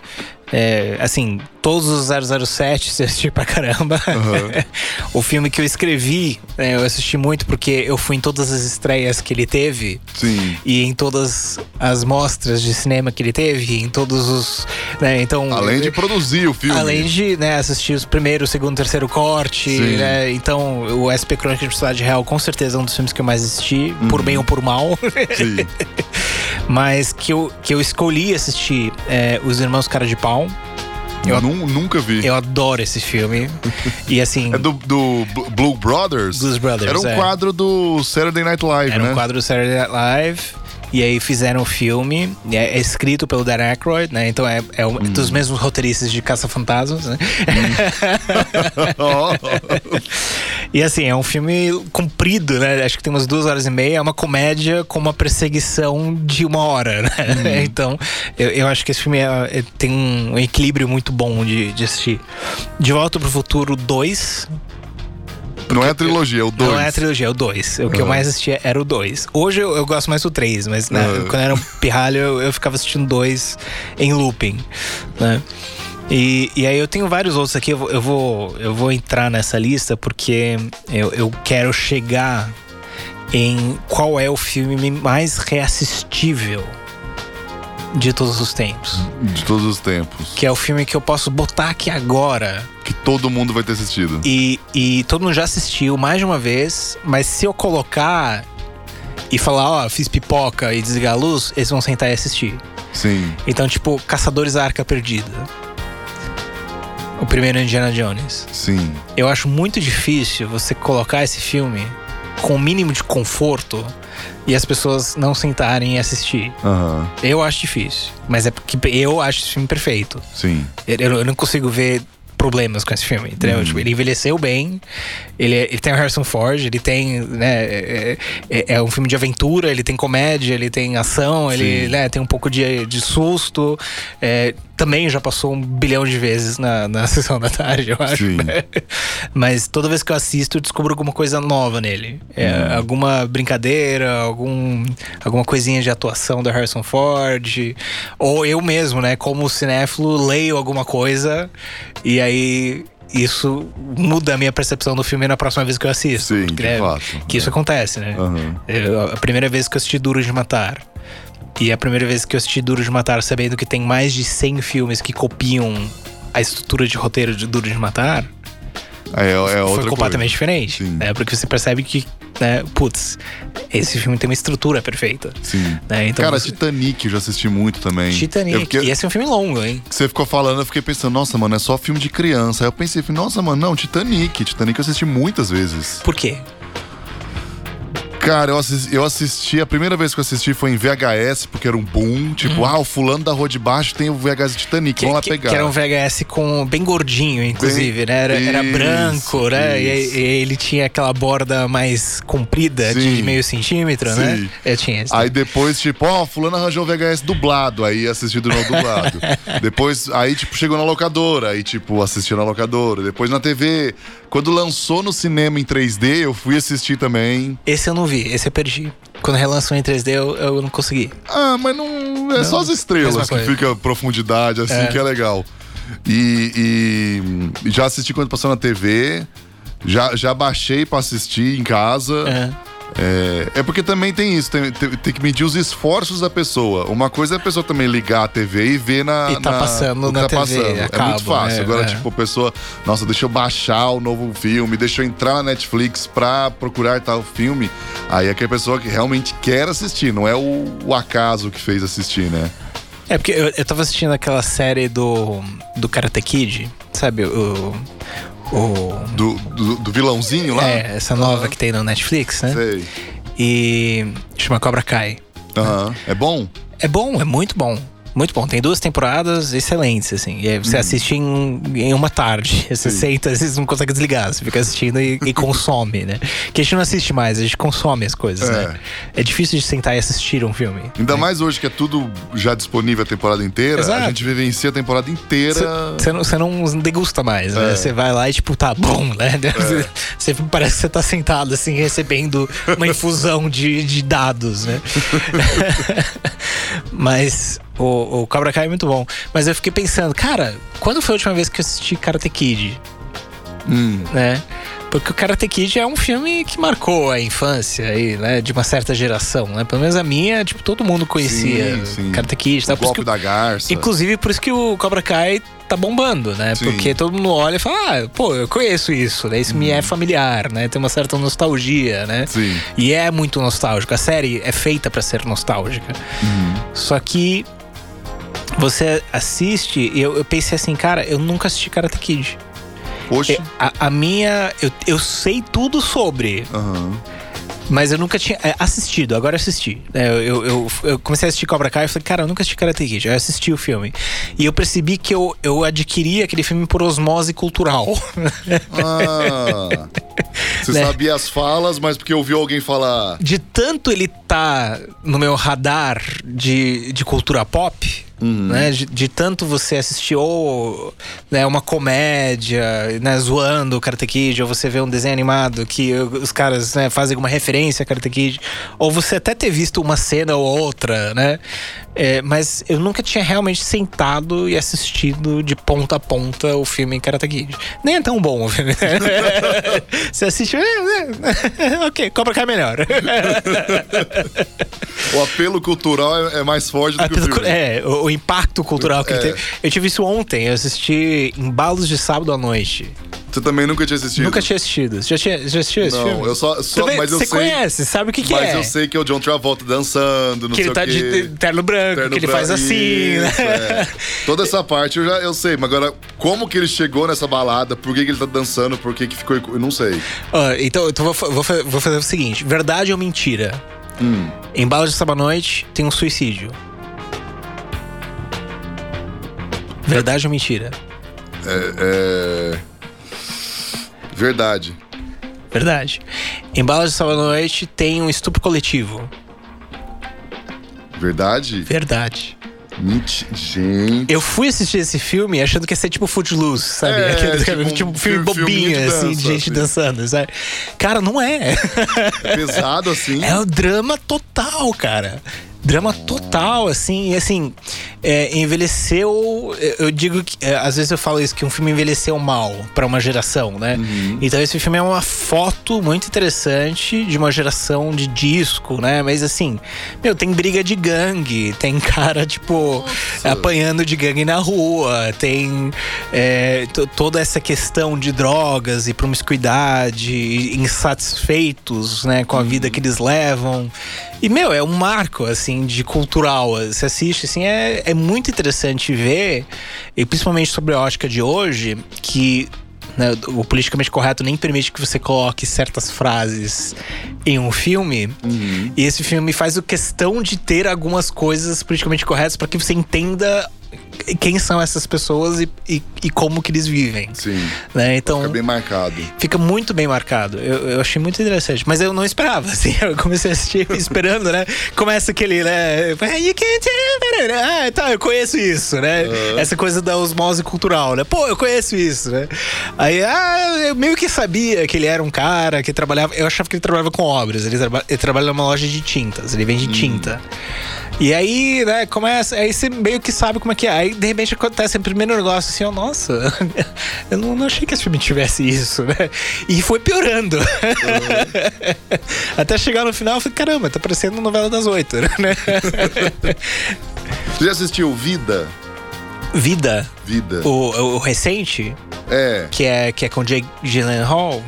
É, assim, todos os 007 eu assisti pra caramba. [laughs] o filme que eu escrevi, né, eu assisti muito porque eu fui em todas as estreias que ele teve. Sim. E em todas as mostras de cinema que ele teve, em todos os. Né, então, Além de produzir o filme. Além de né, assistir os primeiro, segundo, terceiro corte, Sim. né? Então, o SP Crônica de Cidade Real com certeza é um dos filmes que eu mais assisti, por bem ou por mal. Sim. [laughs] Mas que eu, que eu escolhi assistir é, Os Irmãos Cara de Pau. Eu- Nu- nunca vi. Eu adoro esse filme. [laughs] e assim. É do, do Bl- Blue Brothers? Blues Brothers, Era um é. quadro do Saturday Night Live, Era né? um quadro do Saturday Night Live. E aí fizeram o filme, e é, é escrito pelo Dan Aykroyd, né? Então é, é um dos mesmos roteiristas de Caça-Fantasmas, né? Ó. [laughs] [laughs] E assim, é um filme comprido, né? Acho que tem umas duas horas e meia. É uma comédia com uma perseguição de uma hora, né? [laughs] Então, eu, eu acho que esse filme é- é- tem um equilíbrio muito bom de, de assistir. De Volta pro Futuro 2. Não é a trilogia, é o 2. Não é a trilogia, é o 2. O que eu Ah. mais assistia era o 2. Hoje eu, eu gosto mais do 3, mas né, Ah. quando eu era um pirralho, eu, eu ficava assistindo dois em looping, né? E, e aí eu tenho vários outros aqui, eu vou, eu vou, eu vou entrar nessa lista porque eu, eu quero chegar em qual é o filme mais reassistível de todos os tempos. De todos os tempos. Que é o filme que eu posso botar aqui agora Que todo mundo vai ter assistido. e, e todo mundo já assistiu mais de uma vez, mas se eu colocar e falar, ó, fiz pipoca e desligar a luz, eles vão sentar e assistir. Sim. Então, tipo, Caçadores da Arca Perdida. O primeiro Indiana Jones. Sim. Eu acho muito difícil você colocar esse filme com o mínimo de conforto e as pessoas não sentarem e assistir. Aham. Eu acho difícil. Mas é porque eu acho esse filme perfeito. Sim. Eu, eu não consigo ver problemas com esse filme, entendeu? Uhum. Tipo, ele envelheceu bem, ele, ele tem o Harrison Ford, ele tem, né, é, é- é um filme de aventura, ele tem comédia, ele tem ação, ele, Sim. né, tem um pouco de, de susto, é, também já passou um bilhão de vezes na, na [laughs] sessão da tarde, eu acho. Sim. né? Mas toda vez que eu assisto, eu descubro alguma coisa nova nele. É, Uhum. Alguma brincadeira, algum, alguma coisinha de atuação do Harrison Ford. Ou eu mesmo, né? Como cinéfilo, leio alguma coisa e aí. Isso muda a minha percepção do filme na próxima vez que eu assisto. Sim, de né? fato. Que isso acontece, né? Aham. Eu- a primeira vez que eu assisti Duro de Matar. E a primeira vez que eu assisti Duro de Matar, sabendo que tem mais de 100 filmes que copiam a estrutura de roteiro de Duro de Matar, É, é foi coisa. completamente diferente. Sim. Né? Porque você percebe que, né, putz, esse filme tem uma estrutura perfeita. Sim. Né? Então, Cara, você- Titanic eu já assisti muito também. Titanic. Fiquei- E esse é um filme longo, hein? Você ficou falando, eu fiquei pensando, nossa, mano, é só filme de criança. Aí eu pensei, nossa, mano, não, Titanic. Titanic eu assisti muitas vezes. Por quê? Cara, eu assisti, eu assisti, a primeira vez que eu assisti foi em VHS, porque era um boom. Tipo, ah, o fulano da rua de baixo tem o VHS Titanic, Que, vamos lá que- pegar. que era um VHS com bem gordinho, inclusive, Bem- né? Era, era isso, branco, né? E, e ele tinha aquela borda mais comprida, de Sim. meio centímetro, né? Sim. Eu tinha esse. Aí depois, tipo, ó, fulano arranjou o VHS dublado, aí assisti do novo dublado. [laughs] depois, aí, tipo, chegou na locadora, aí, tipo, assisti na locadora. Depois na TV. Quando lançou no cinema em 3D, eu fui assistir também. Esse eu não vi, esse eu perdi. Quando relançou em 3D, eu, eu não consegui. Ah, mas não. É só as estrelas que fica profundidade, assim, É. que é legal. E, e já assisti quando passou na TV. Já, já baixei pra assistir em casa. É. É, é porque também tem isso, tem, tem- tem que medir os esforços da pessoa. Uma coisa é a pessoa também ligar a TV e ver na. E tá na- passando na tá TV, passando. é cabo, muito fácil. né? Agora, É. tipo, a pessoa, nossa, deixa eu baixar o novo filme, deixa eu entrar na Netflix pra procurar tal filme. Aí é que a pessoa que realmente quer assistir, não é o, o acaso que fez assistir, né? É porque eu, eu tava assistindo aquela série do, do Karate Kid, sabe? O. o Do, do, do vilãozinho lá? é, essa nova que tem no Netflix, né? Sei. E chama Cobra Kai. Aham. É bom? É bom, é muito bom. Muito bom. Tem duas temporadas excelentes, assim. E você assiste em, em uma tarde. [laughs] Você senta, às vezes não consegue desligar. Você fica assistindo e, e [laughs] consome, né? Que a gente não assiste mais, a gente consome as coisas, É. né? É difícil de sentar e assistir um filme. Ainda mais hoje que é tudo já disponível a temparada inteira, Exato. a gente vivencia a temporada inteira. Você não, não degusta mais, né? É. Você vai lá e, tipo, tá bom, né? [laughs] Você parece que você tá sentado, assim, recebendo uma infusão de, de dados, né? Mas o, o Cobra Kai é muito bom. Mas eu fiquei pensando, cara, quando foi a última vez que eu assisti Karate Kid? Hum. Né? Porque o Karate Kid é um filme que marcou a infância aí, né? De uma certa geração, né? Pelo menos a minha, tipo, todo mundo conhecia Sim, sim. Karate Kid. O Tá? Por isso golpe que- da garça. Inclusive, por isso que o Cobra Kai tá bombando, né? Sim. Porque todo mundo olha e fala, ah, pô, eu conheço isso, né? Isso me é familiar, né? Tem uma certa nostalgia, né? Sim. E é muito nostálgico. A série é feita pra ser nostálgica. Uhum. Só que você assiste e eu, eu pensei assim, cara, eu nunca assisti Karate Kid. É, A, a minha. Eu, eu sei tudo sobre, Aham. mas eu nunca tinha é, assistido, agora eu assisti. É, eu, eu, eu, eu comecei a assistir Cobra Kai e falei, cara, eu nunca assisti Karate Kid. Eu assisti o filme. E eu percebi que eu, eu adquiri aquele filme por osmose cultural. Ah. [laughs] Você Né? sabia as falas, mas porque ouviu alguém falar. de tanto ele tá no meu radar de, de cultura pop, né? De, de tanto você assistir ou né, uma comédia, né, zoando o Karate Kid, ou você vê um desenho animado que os caras né, fazem alguma referência a Karate Kid, ou você até ter visto uma cena ou outra, né? É, mas eu nunca tinha realmente sentado e assistido de ponta a ponta o filme Karate Kid. Nem é tão bom o [laughs] filme. né? você assiste. ok, Cobra Kai é melhor. [laughs] O apelo cultural é, é mais forte do Ah, que o filme. É, o, o impacto cultural que É. ele teve. Eu tive isso ontem, eu assisti Embalos de Sábado à Noite. Você também nunca tinha assistido? Nunca tinha assistido. Você Já, tinha, já assistiu esse Não, filme? eu só- só- Também- mas eu Você sei- conhece, sabe o que, que Mas é? eu sei que é o John Travolta dançando, não que sei ele tá o quê. de terno branco, Terno que ele branco, faz assim, né? isso, é. Toda essa parte eu já eu sei, mas agora, como que ele chegou nessa balada? Por que, que ele tá dançando? Por que, que ficou. Eu não sei. Ó, então então vou, vou, vou fazer o seguinte: verdade ou mentira? Hum. Em Balas de Sábado à Noite tem um suicídio. Verdade ou mentira? É, é... Verdade. Verdade. Em Balas de Sábado à Noite tem um estupro coletivo. Verdade? Verdade. Menti... Gente. Eu fui assistir esse filme achando que ia ser tipo Footloose, sabe? É, Aquele, tipo um tipo um filme bobinho, de assim, de dança, gente assim. dançando, sabe? Cara, não é. Pesado assim. [laughs] É o drama total, cara. Drama total, assim, e assim, é, envelheceu. Eu digo que. é, às vezes eu falo isso, que um filme envelheceu mal pra uma geração, né? Então esse filme é uma foto muito interessante de uma geração de disco, né? Mas assim, meu, tem briga de gangue, tem cara, tipo, apanhando de gangue na rua, tem é, to- toda essa questão de drogas e promiscuidade, insatisfeitos, né, com a vida que eles levam. E, meu, é um marco, assim, de cultural. Você assiste, assim, é, é muito interessante ver, e principalmente sobre a ótica de hoje, que né, o politicamente correto nem permite que você coloque certas frases em um filme. E esse filme faz o questão de ter algumas coisas politicamente corretas para que você entenda quem são essas pessoas e, e, e como que eles vivem. Sim. Né? Então, Fica bem marcado. Fica muito bem marcado. Eu, eu achei muito interessante. Mas eu não esperava, [laughs] assim. Eu comecei a assistir [laughs] esperando, né? Começa aquele, né? You can't. Ah, tá, eu conheço isso, né? Essa coisa da osmose cultural, né? Pô, eu conheço isso, né? Aí, ah, eu meio que sabia que ele era um cara que trabalhava. Eu achava que ele trabalhava com obras. Ele, traba, ele trabalha numa loja de tintas. Ele vende tinta. E aí, né, começa. Aí você meio que sabe como é que é. Aí, de repente, acontece o primeiro negócio assim, ó, nossa, [laughs] eu não, não achei que esse filme tivesse isso, né? E foi piorando. [laughs] Até chegar no final, eu falei, caramba, tá parecendo novela das oito, [laughs] né? Você já assistiu Vida? Vida, Vida. o, o recente, É. que é, que é com Jake Gyllenhaal,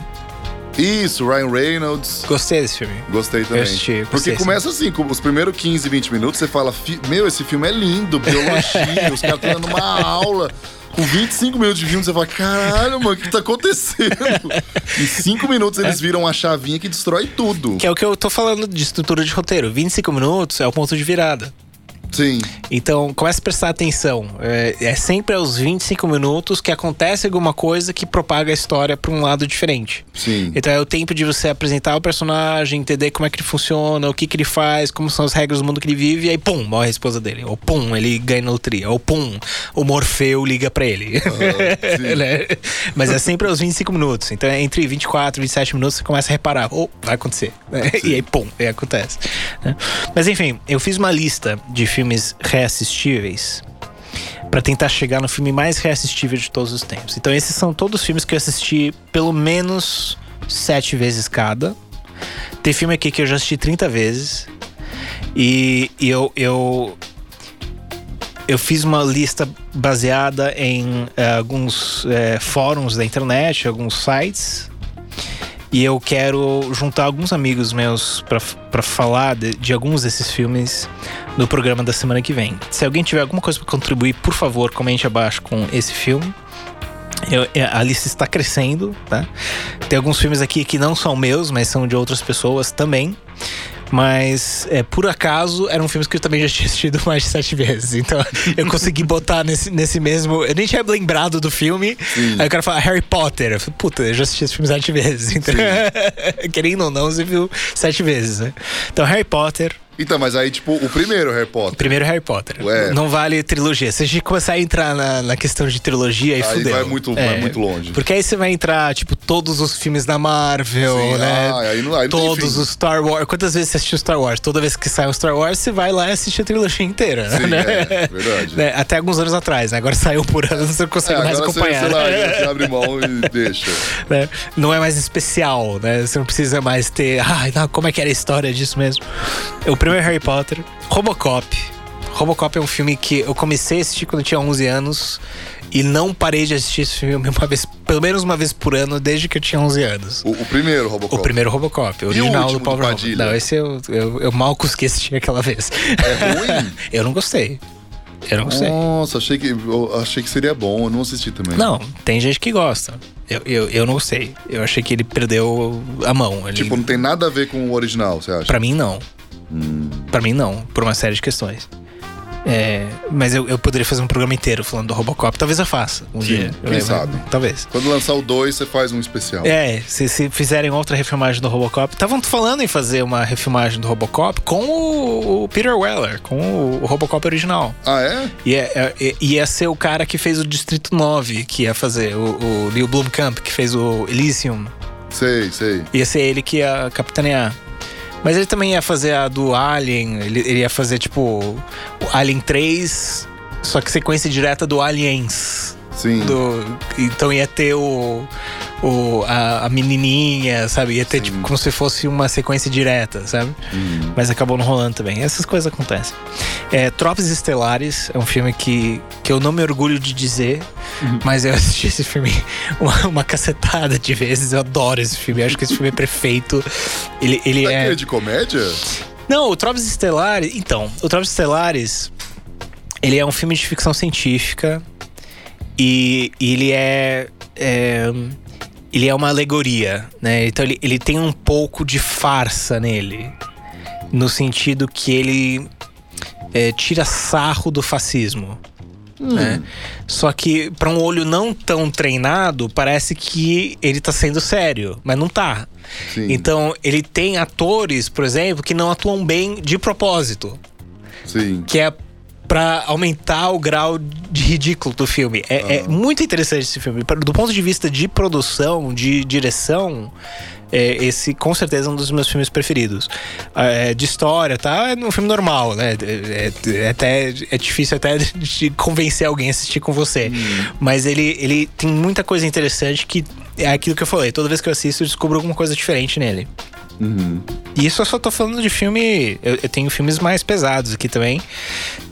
Isso, Ryan Reynolds. gostei desse filme. Gostei também. assisti, Porque começa assim, com os primeiros 15, 20 minutos, você fala, "Fi- meu, esse filme é lindo, biologia, os caras estão dando uma aula. Com 25 minutos de filme, você fala, caralho, mano, o que tá acontecendo? em 5 minutos eles viram a chavinha que destrói tudo. Que é o que eu tô falando de estrutura de roteiro. 25 minutos é o ponto de virada. Sim. Então, comece a prestar atenção. É, é sempre aos 25 minutos que acontece alguma coisa que propaga a história para um lado diferente. Sim. Então é o tempo de você apresentar o personagem, entender como é que ele funciona, o que, que ele faz, como são as regras do mundo que ele vive, e aí pum, morre a esposa dele. Ou pum, ele ganha na loteria. Ou pum, o Morfeu liga pra ele. sim. [laughs] Né? Mas é sempre aos 25 minutos. Então é entre 24 e 27 minutos você começa a reparar. Oh, vai acontecer. né? E aí pum, aí acontece. né? Mas enfim, eu fiz uma lista de filmes reassistíveis Pra tentar chegar no filme mais reassistível de todos os tempos. Então esses são todos os filmes que eu assisti pelo menos sete vezes cada. Tem filme aqui que eu já assisti 30 vezes. E, e eu, eu eu fiz uma lista baseada em eh, alguns eh, fóruns da internet, alguns sites. E eu quero juntar alguns amigos meus pra falar de, de alguns desses filmes no programa da semana que vem. Se alguém tiver alguma coisa pra contribuir, por favor, comente abaixo com esse filme. Eu- é, a lista está crescendo, tá? Tem alguns filmes aqui que não são meus, mas são de outras pessoas também. Mas, é, por acaso, eram filmes que eu também já tinha assistido mais de sete vezes. Então, eu consegui botar nesse, nesse mesmo. Eu nem tinha lembrado do filme. Aí o cara fala Harry Potter. Eu falei, puta, eu já assisti esse filme sete vezes. Então, [laughs] querendo ou não, você viu sete vezes, né? Então, Harry Potter. Então, mas aí, tipo, o primeiro Harry Potter. Primeiro Harry Potter. Ué. Não vale trilogia. Se a gente começar a entrar na, na questão de trilogia, aí, Aí fudeu. vai muito- vai muito longe. Porque aí você vai entrar, tipo, todos os filmes da Marvel, Sim, né? ah, aí não- aí não todos os Star Wars. Quantas vezes você assistiu Star Wars? Toda vez que sai um Star Wars, você vai lá e assiste a trilogia inteira, Sim, né? é, verdade. [laughs] Né? Até alguns anos atrás, né? Agora saiu por ano, você não É, consegue mais agora você, acompanhar. sei lá, né? você abre mão e [laughs] deixa. né? Não é mais especial, né? Você não precisa mais ter. Ai, não, como é que era a história disso mesmo? O primeiro Harry Potter, Robocop. Robocop é um filme que eu comecei a assistir quando eu tinha 11 anos e não parei de assistir esse filme uma vez, pelo menos uma vez por ano, desde que eu tinha 11 anos. O, o primeiro Robocop. O primeiro Robocop, o original último do Paul. Padilha? Não, esse eu, eu, eu mal consegui assistir aquela vez. É ruim? [laughs] eu não gostei. Eu não gostei. Nossa, achei que, achei que seria bom, eu não assisti também. Não, tem gente que gosta. Eu, eu, eu não gostei. Eu achei que ele perdeu a mão. Ele, Tipo, não tem nada a ver com o original, você acha? Pra mim, não. Pra mim, não. Por uma série de questões. É, mas eu, eu poderia fazer um programa inteiro falando do Robocop. Talvez eu faça um Sim, dia. quem sabe? Talvez. Quando lançar o 2, você faz um especial. É, se, se fizerem outra refilmagem do Robocop. Estavam falando em fazer uma refilmagem do Robocop com o, o Peter Weller, com o, o Robocop original. Ah, é? Ia, é, ia ser o cara que fez o Distrito 9, que ia fazer o, o Neil Blomkamp, que fez o Elysium. Sei, sei. Ia ser ele que ia capitanear. Mas ele também ia fazer a do Alien, ele, ele ia fazer tipo Alien 3, só que sequência direta do Aliens. Sim. Do, então ia ter o, o a, a menininha, sabe? Ia ter tipo como se fosse uma sequência direta, sabe? Mas acabou não rolando também. Essas coisas acontecem. É, Tropes Estelares é um filme que, que eu não me orgulho de dizer, mas eu [laughs] assisti esse filme uma, uma cacetada de vezes. Eu adoro esse filme. Eu acho que esse filme é perfeito. Ele, ele É é. de comédia? Não, o Tropes Estelares. Então, o Tropes Estelares. Ele é um filme de ficção científica. E, e ele é. é, ele é uma alegoria, né? Então ele, ele tem um pouco de farsa nele. No sentido que ele é, tira sarro do fascismo. Né? Só que para um olho não tão treinado, parece que ele tá sendo sério, mas não tá. Sim. Então, ele tem atores, por exemplo, que não atuam bem de propósito, Sim. que é pra aumentar o grau de ridículo do filme. É, é muito interessante esse filme. Do ponto de vista de produção, de direção, é, esse com certeza é um dos meus filmes preferidos. É, de história, tá? É um filme normal, né? É, é- é até, é difícil até [laughs] de convencer alguém a assistir com você. Mas ele, ele tem muita coisa interessante que é aquilo que eu falei. Toda vez que eu assisto, eu descubro alguma coisa diferente nele. E isso eu só tô falando de filme. Eu, eu tenho filmes mais pesados aqui também,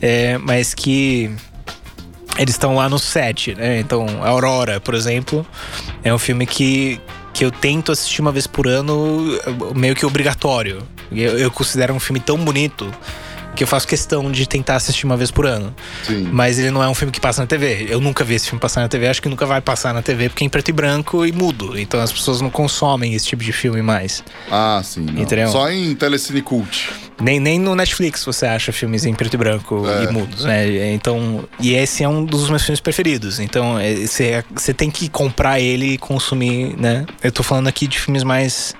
é, mas que eles estão lá no set, né? Então, Aurora, por exemplo, é um filme que, que eu tento assistir uma vez por ano, meio que obrigatório. Eu, eu considero um filme tão bonito que eu faço questão de tentar assistir uma vez por ano. Sim. Mas ele não é um filme que passa na TV. Eu nunca vi esse filme passar na TV, acho que nunca vai passar na TV porque é em preto e branco e mudo. Então as pessoas não consomem esse tipo de filme mais. Ah, sim. não. Entendeu? Só em Telecine Cult. Nem, nem no Netflix você acha filmes em preto e branco É. e mudos, né? Então, e esse é um dos meus filmes preferidos. Então, é, você você tem que comprar ele e consumir, né? Eu tô falando aqui de filmes mais.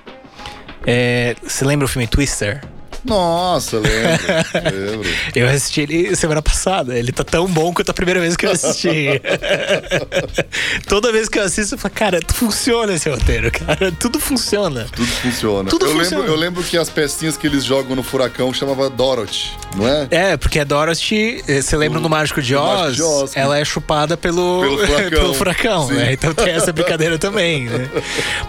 é, Você lembra o filme Twister? Nossa, lembro. [laughs] lembro. Eu assisti ele semana passada. Ele tá tão bom quanto a primeira vez que eu assisti. [laughs] Toda vez que eu assisto, eu falo, cara, funciona esse roteiro, cara. Tudo funciona. Tudo funciona. Tudo eu, funciona. Lembro, eu lembro que as pecinhas que eles jogam no furacão chamava Dorothy, não é? É, porque a Dorothy, eh, você lembra do Mágico de do Mágico Oz? de Oz, ela é chupada pelo, Pelo furacão. [laughs] pelo furacão, né? Então tem essa brincadeira também, né?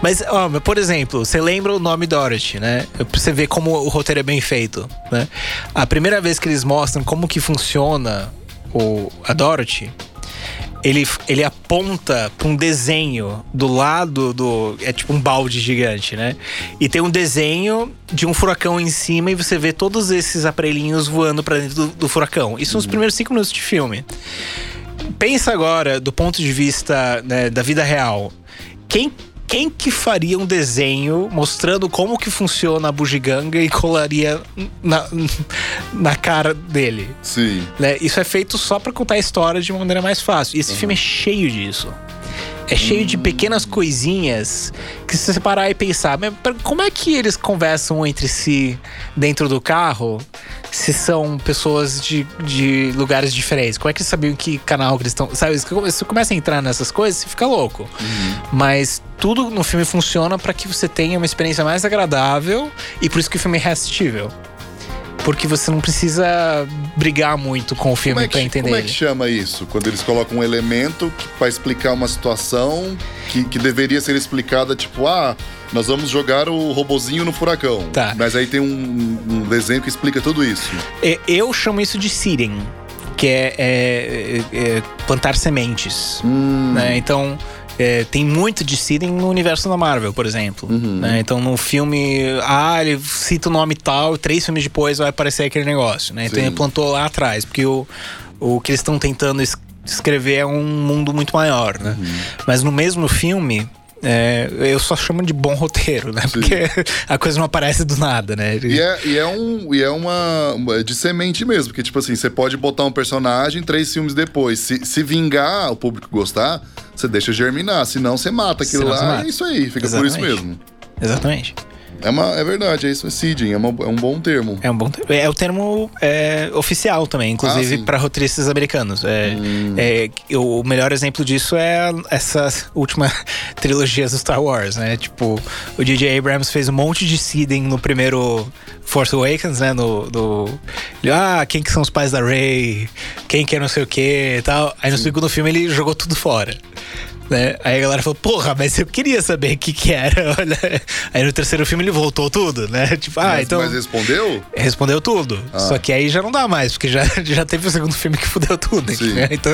Mas, ó, por exemplo, você lembra o nome Dorothy, né? Pra você ver como o roteiro é bem feito, né? A primeira vez que eles mostram como que funciona o, a Dorothy, ele, ele aponta pra um desenho do lado do. É tipo um balde gigante, né? E tem um desenho de um furacão em cima e você vê todos esses aparelhinhos voando pra dentro do, do furacão. Isso nos primeiros cinco minutos de filme. Pensa agora, do ponto de vista né, da vida real. Quem, quem que faria um desenho mostrando como que funciona a bugiganga e colaria na, na cara dele? Sim. né? Isso é feito só pra contar a história de uma maneira mais fácil. E esse filme é cheio disso. É cheio de pequenas coisinhas que se você parar e pensar, "Mas per- como é que eles conversam entre si dentro do carro se são pessoas de, de lugares diferentes? Como é que eles sabiam que canal que eles estão. Sabe, se você começa a entrar nessas coisas, você fica louco. Mas tudo no filme funciona pra que você tenha uma experiência mais agradável e por isso que o filme é reassistível. Porque você não precisa brigar muito com o filme é, pra que, entender. como é que chama isso? Quando eles colocam um elemento que, pra explicar uma situação que, que deveria ser explicada, tipo, ah, nós vamos jogar o robozinho no furacão. Tá. Mas aí tem um, um desenho que explica tudo isso. É, Eu chamo isso de seeding, que é, é- é plantar sementes. né? Então, é, tem muito de seeding no universo da Marvel, por exemplo. né? Então, no filme, ah, ele cita o nome tal, e três filmes depois vai aparecer aquele negócio. Né? Então, Sim. ele plantou lá atrás, porque o, o que eles estão tentando es- escrever é um mundo muito maior. Né? Mas no mesmo filme, É, eu só chamo de bom roteiro, né? Porque a coisa não aparece do nada, né? E é, e é, um, e é uma, uma- de semente mesmo, porque, tipo assim, você pode botar um personagem três filmes depois. Se, se vingar, o público gostar, você deixa germinar. Senão, você mata aquilo Senão lá. mata. É isso aí, fica por isso Exatamente. mesmo. Exatamente. É, uma, é verdade, é isso, é seeding, é, uma- é um bom termo. É um bom te- é o termo é, oficial também, inclusive Ah, sim. para roteiristas americanos. É, Hum. é, o melhor exemplo disso é essa última [laughs] trilogia do Star Wars, né? Tipo, o J.J. Abrams fez um monte de seeding no primeiro Force Awakens, né? No, do, ah, quem que são os pais da Rey? Quem que é não sei o que e tal. Aí no segundo filme ele jogou tudo fora. Né? Aí a galera falou, porra, mas eu queria saber o que que era. [laughs] Olha. Aí no terceiro filme ele voltou tudo, né? [laughs] Tipo, ah, mas, então. mas respondeu? Respondeu tudo. Ah. Só que aí já não dá mais, porque já, [laughs] já teve o segundo filme que fudeu tudo. Né? Então,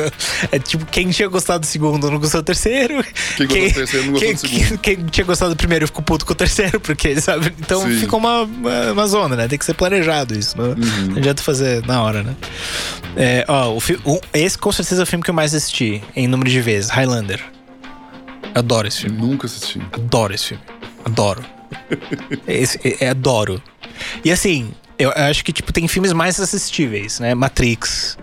é tipo, quem tinha gostado do segundo não gostou do terceiro. Quem gostou do terceiro não gostou quem, do segundo. Quem, quem tinha gostado do primeiro ficou puto com o terceiro, porque, sabe? Então Sim. ficou uma, uma, uma zona, né? Tem que ser planejado isso. Né? Uhum. Não adianta fazer na hora, né? É, ó, o- esse com certeza é o filme que eu mais assisti em número de vezes Highlander. Adoro esse filme. Nunca assisti. Adoro esse filme. Adoro. [laughs] Esse, é, é adoro. E assim, eu acho que tipo, tem filmes mais assistíveis, né? Matrix,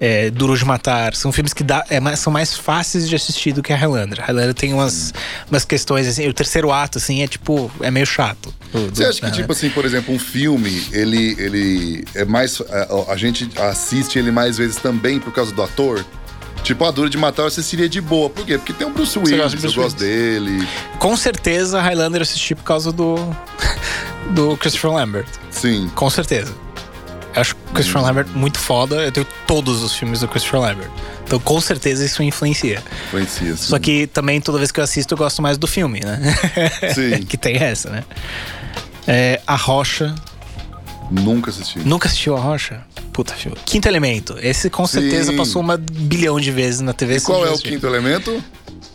é, Duro de Matar. São filmes que dá, é são mais fáceis de assistir do que a Highlander. A Highlander tem umas, umas questões assim. O terceiro ato, assim, é tipo. É meio chato. do- Você acha que, né? tipo assim, por exemplo, um filme, ele, ele é mais. A, a gente assiste ele mais vezes também por causa do ator? Tipo, a Dura de Matar eu assistiria de boa. Por quê? Porque tem o Bruce Willis, do eu Bruce gosto dele. Com certeza, Highlander eu assisti por causa do. [laughs] do Christopher Lambert. Sim. Com certeza. Eu acho o Christopher Lambert muito foda. Eu tenho todos os filmes do Christopher Lambert. Então, com certeza, isso influencia. Influencia. sim. Só que também, toda vez que eu assisto, eu gosto mais do filme, né? Sim. [laughs] que tem essa, né? É, a Rocha. Nunca assisti. Nunca assistiu A Rocha? Puta filme. Quinto Elemento. Esse com certeza Sim. passou uma bilhão de vezes na TV. E qual é o quinto elemento?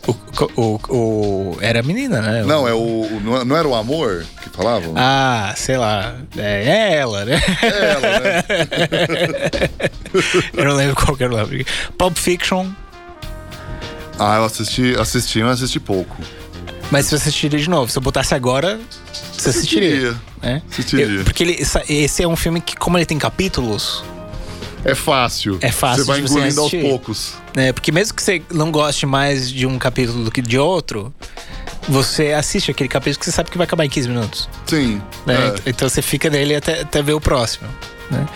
O, o, o- Era a menina, né? Não, é o. não era o amor que falavam? Ah, sei lá. É, é ela, né? É ela, né? [laughs] eu não lembro qual que era o nome. Pulp Fiction. Ah, eu assisti, assisti, mas assisti pouco. Mas se você assistiria de novo, se eu botasse agora, você assistiria. Assistiria. né? Assistiria. Eu- porque ele, esse é um filme que, como ele tem capítulos, É fácil. É fácil Você vai engolindo aos poucos. né? Porque mesmo que você não goste mais de um capítulo do que de outro, você assiste aquele capítulo que você sabe que vai acabar em 15 minutos. Sim. né? é. Então você fica nele até, até ver o próximo. Né?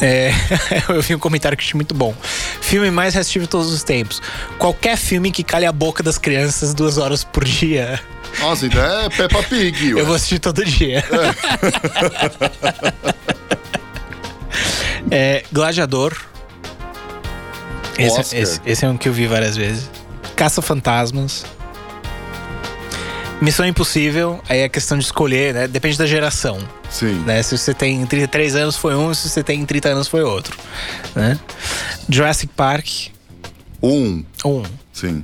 É, [laughs] eu vi um comentário que achei muito bom. Filme mais assistido de todos os tempos. Qualquer filme que cale a boca das crianças duas horas por dia, Nossa, então é Peppa Pig. [laughs] ué. eu vou assistir todo dia. É, [laughs] Gladiador. Esse, esse- esse é um que eu vi várias vezes. Caça-Fantasmas. Missão Impossível, aí é questão de escolher, né? Depende da geração. Sim. né? Se você tem 33 anos foi um, se você tem 30 anos foi outro, né? Jurassic Park, Um. um. Sim.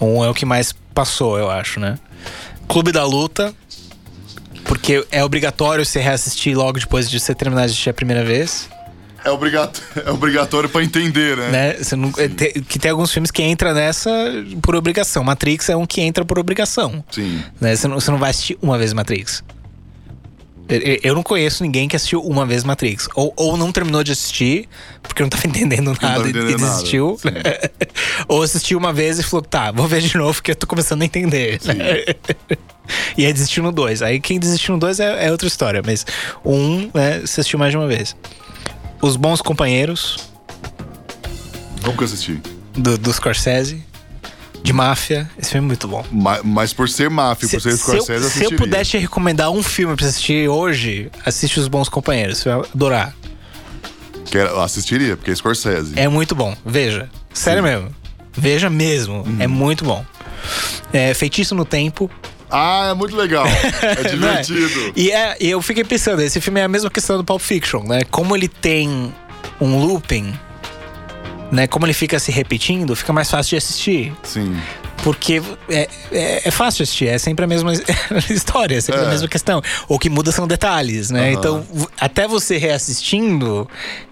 Um é o que mais passou, eu acho, né? Clube da Luta, porque é obrigatório você reassistir logo depois de você terminar de assistir a primeira vez, É, obrigato... [laughs] é obrigatório pra entender, né? né? Você não, é, te- que tem alguns filmes que entra nessa por obrigação. Matrix é um que entra por obrigação, Sim. né? Você não, você não vai assistir uma vez Matrix. Eu- Eu eu não conheço ninguém que assistiu uma vez Matrix. Ou, ou não terminou de assistir, porque não tava [laughs] entendendo nada tava e- entendendo e desistiu. [laughs] ou assistiu uma vez e falou, tá, vou ver de novo porque eu tô começando a entender. [laughs] e aí desistiu no dois. Aí quem desistiu no dois é, é outra história. Mas o um, né, você assistiu mais de uma vez. Os Bons Companheiros, Nunca assisti. do, do Scorsese. De máfia. Esse filme é muito bom. Ma- Mas por ser máfia, por ser se, eu, Scorsese, se eu assistiria. puder te recomendar um filme pra assistir hoje, assiste Os Bons Companheiros. Você vai adorar. Quero- assistiria, porque é Scorsese. É muito bom. Veja. Sério mesmo. Veja mesmo. É Uhum. muito bom. É, Feitiço no Tempo. Ah, é muito legal. [laughs] É é? divertido. E, é, e eu fiquei pensando, esse filme é a mesma questão do Pulp Fiction, né? Como ele tem um looping, né? Como ele fica se repetindo, fica mais fácil de assistir. Sim. Porque é, é, é fácil assistir, é sempre a mesma [laughs] história, é sempre É. a mesma questão. O que muda são detalhes, né? Aham. Então, até você reassistindo,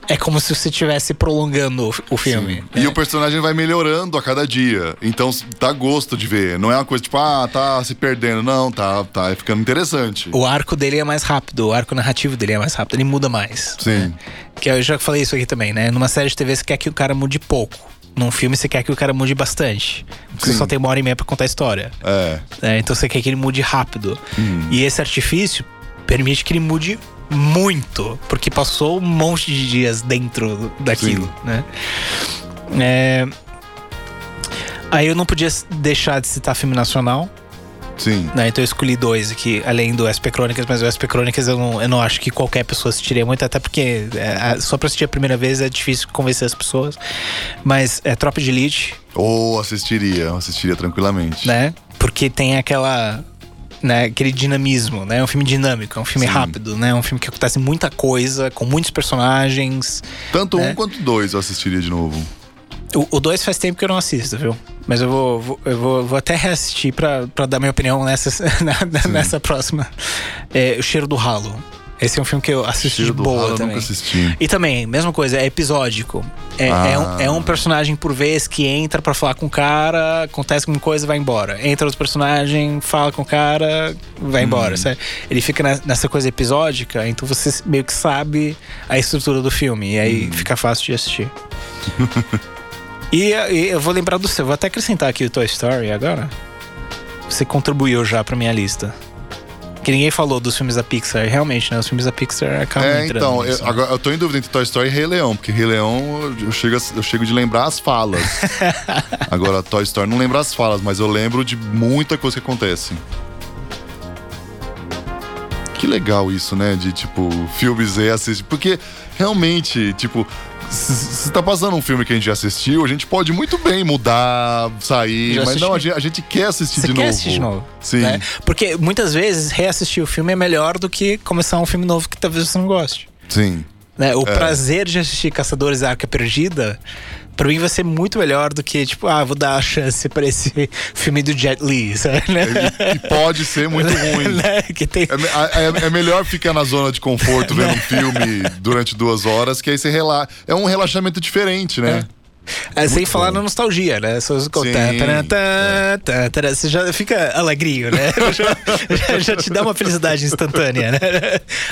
é como se você estivesse prolongando o, filme. E né? o personagem vai melhorando a cada dia. Então dá gosto de ver. Não é uma coisa tipo, ah, tá se perdendo. Não, tá, tá ficando interessante. O arco dele é mais rápido, o arco narrativo dele é mais rápido, ele muda mais. Sim. Que eu já falei isso aqui também, né? Numa série de TV você quer que o cara mude pouco. Num filme você quer que o cara mude bastante. Porque você Sim. só tem uma hora e meia pra contar a história. É. né? Então você quer que ele mude rápido. Hum. E esse artifício permite que ele mude muito. Porque passou um monte de dias dentro daquilo, Sim. né? É... Aí eu não podia deixar de citar filme nacional. Sim. né? Então eu escolhi dois aqui, além do SP Crônicas, mas o SP Crônicas eu não, eu não acho que qualquer pessoa assistiria muito, até porque é, só pra assistir a primeira vez é difícil convencer as pessoas. Mas é Tropa de Elite, Ou assistiria, assistiria tranquilamente. né? Porque tem aquela. Né, aquele dinamismo, né? É um filme dinâmico, é um filme Sim. rápido, né? É um filme que acontece muita coisa, com muitos personagens. Tanto É. um quanto dois eu assistiria de novo. O 2 faz tempo que eu não assisto, viu? Mas eu vou, vou- eu vou, vou até reassistir pra, pra dar minha opinião nessa, [laughs] na- nessa próxima. É, o Cheiro do Ralo. Esse é um filme que eu assisto Cheiro de boa Ralo eu também. nunca assisti. E também, mesma coisa, é episódico. É, é um, Ah. é um personagem por vez que entra pra falar com o cara, acontece alguma coisa e vai embora. Entra outro personagem, fala com o cara, vai Hum. embora. sabe? Ele fica na- nessa coisa episódica, então você meio que sabe a estrutura do filme. E Hum. aí fica fácil de assistir. [laughs] e, e eu vou lembrar do seu, vou até acrescentar aqui o Toy Story agora. Você contribuiu já pra minha lista. Que ninguém falou dos filmes da Pixar. Realmente, né? Os filmes da Pixar acabam É, entrando então, eu, né? agora, eu tô em dúvida entre Toy Story e Rei Leão, porque Rei Leão eu chego, eu chego de lembrar as falas. [laughs] agora, Toy Story não lembro as falas, mas eu lembro de muita coisa que acontece. Que legal isso, né? De tipo, filmes e assistir. Porque realmente, tipo, se- tá passando um filme que a gente já assistiu, a gente pode muito bem mudar, sair, mas não, a gente, a gente quer assistir Você de quer novo. assistir de novo? Sim. né? Porque muitas vezes reassistir o filme é melhor do que começar um filme novo que talvez você não goste. Sim. Né? É. O prazer de assistir Caçadores da Arca Perdida, pra mim vai ser muito melhor do que, tipo, ah, vou dar a chance pra esse filme do Jet Li, sabe? E, e pode ser muito [laughs] ruim. Né? Que tem... É, é- é melhor ficar na zona de conforto vendo um [laughs] filme durante duas horas, que aí você relaxa. É um relaxamento diferente, né? É, sem falar na nostalgia, né? Só, Sim, Você já fica alegrinho, né? [laughs] já, já- já te dá uma felicidade instantânea, né?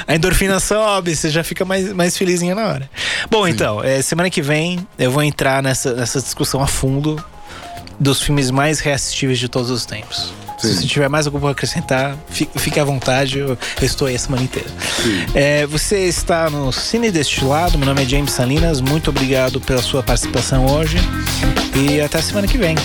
A endorfina sobe, você já fica mais, mais felizinho na hora. Bom, então, é, semana que vem eu vou entrar nessa, nessa discussão a fundo dos filmes mais reassistíveis de todos os tempos. Se Sim. você tiver mais alguma coisa a acrescentar, fi- fique à vontade, eu, eu estou aí a semana inteira. É, você está no Cine Destilado, meu nome é James Salinas, muito obrigado pela sua participação hoje e até a semana que vem.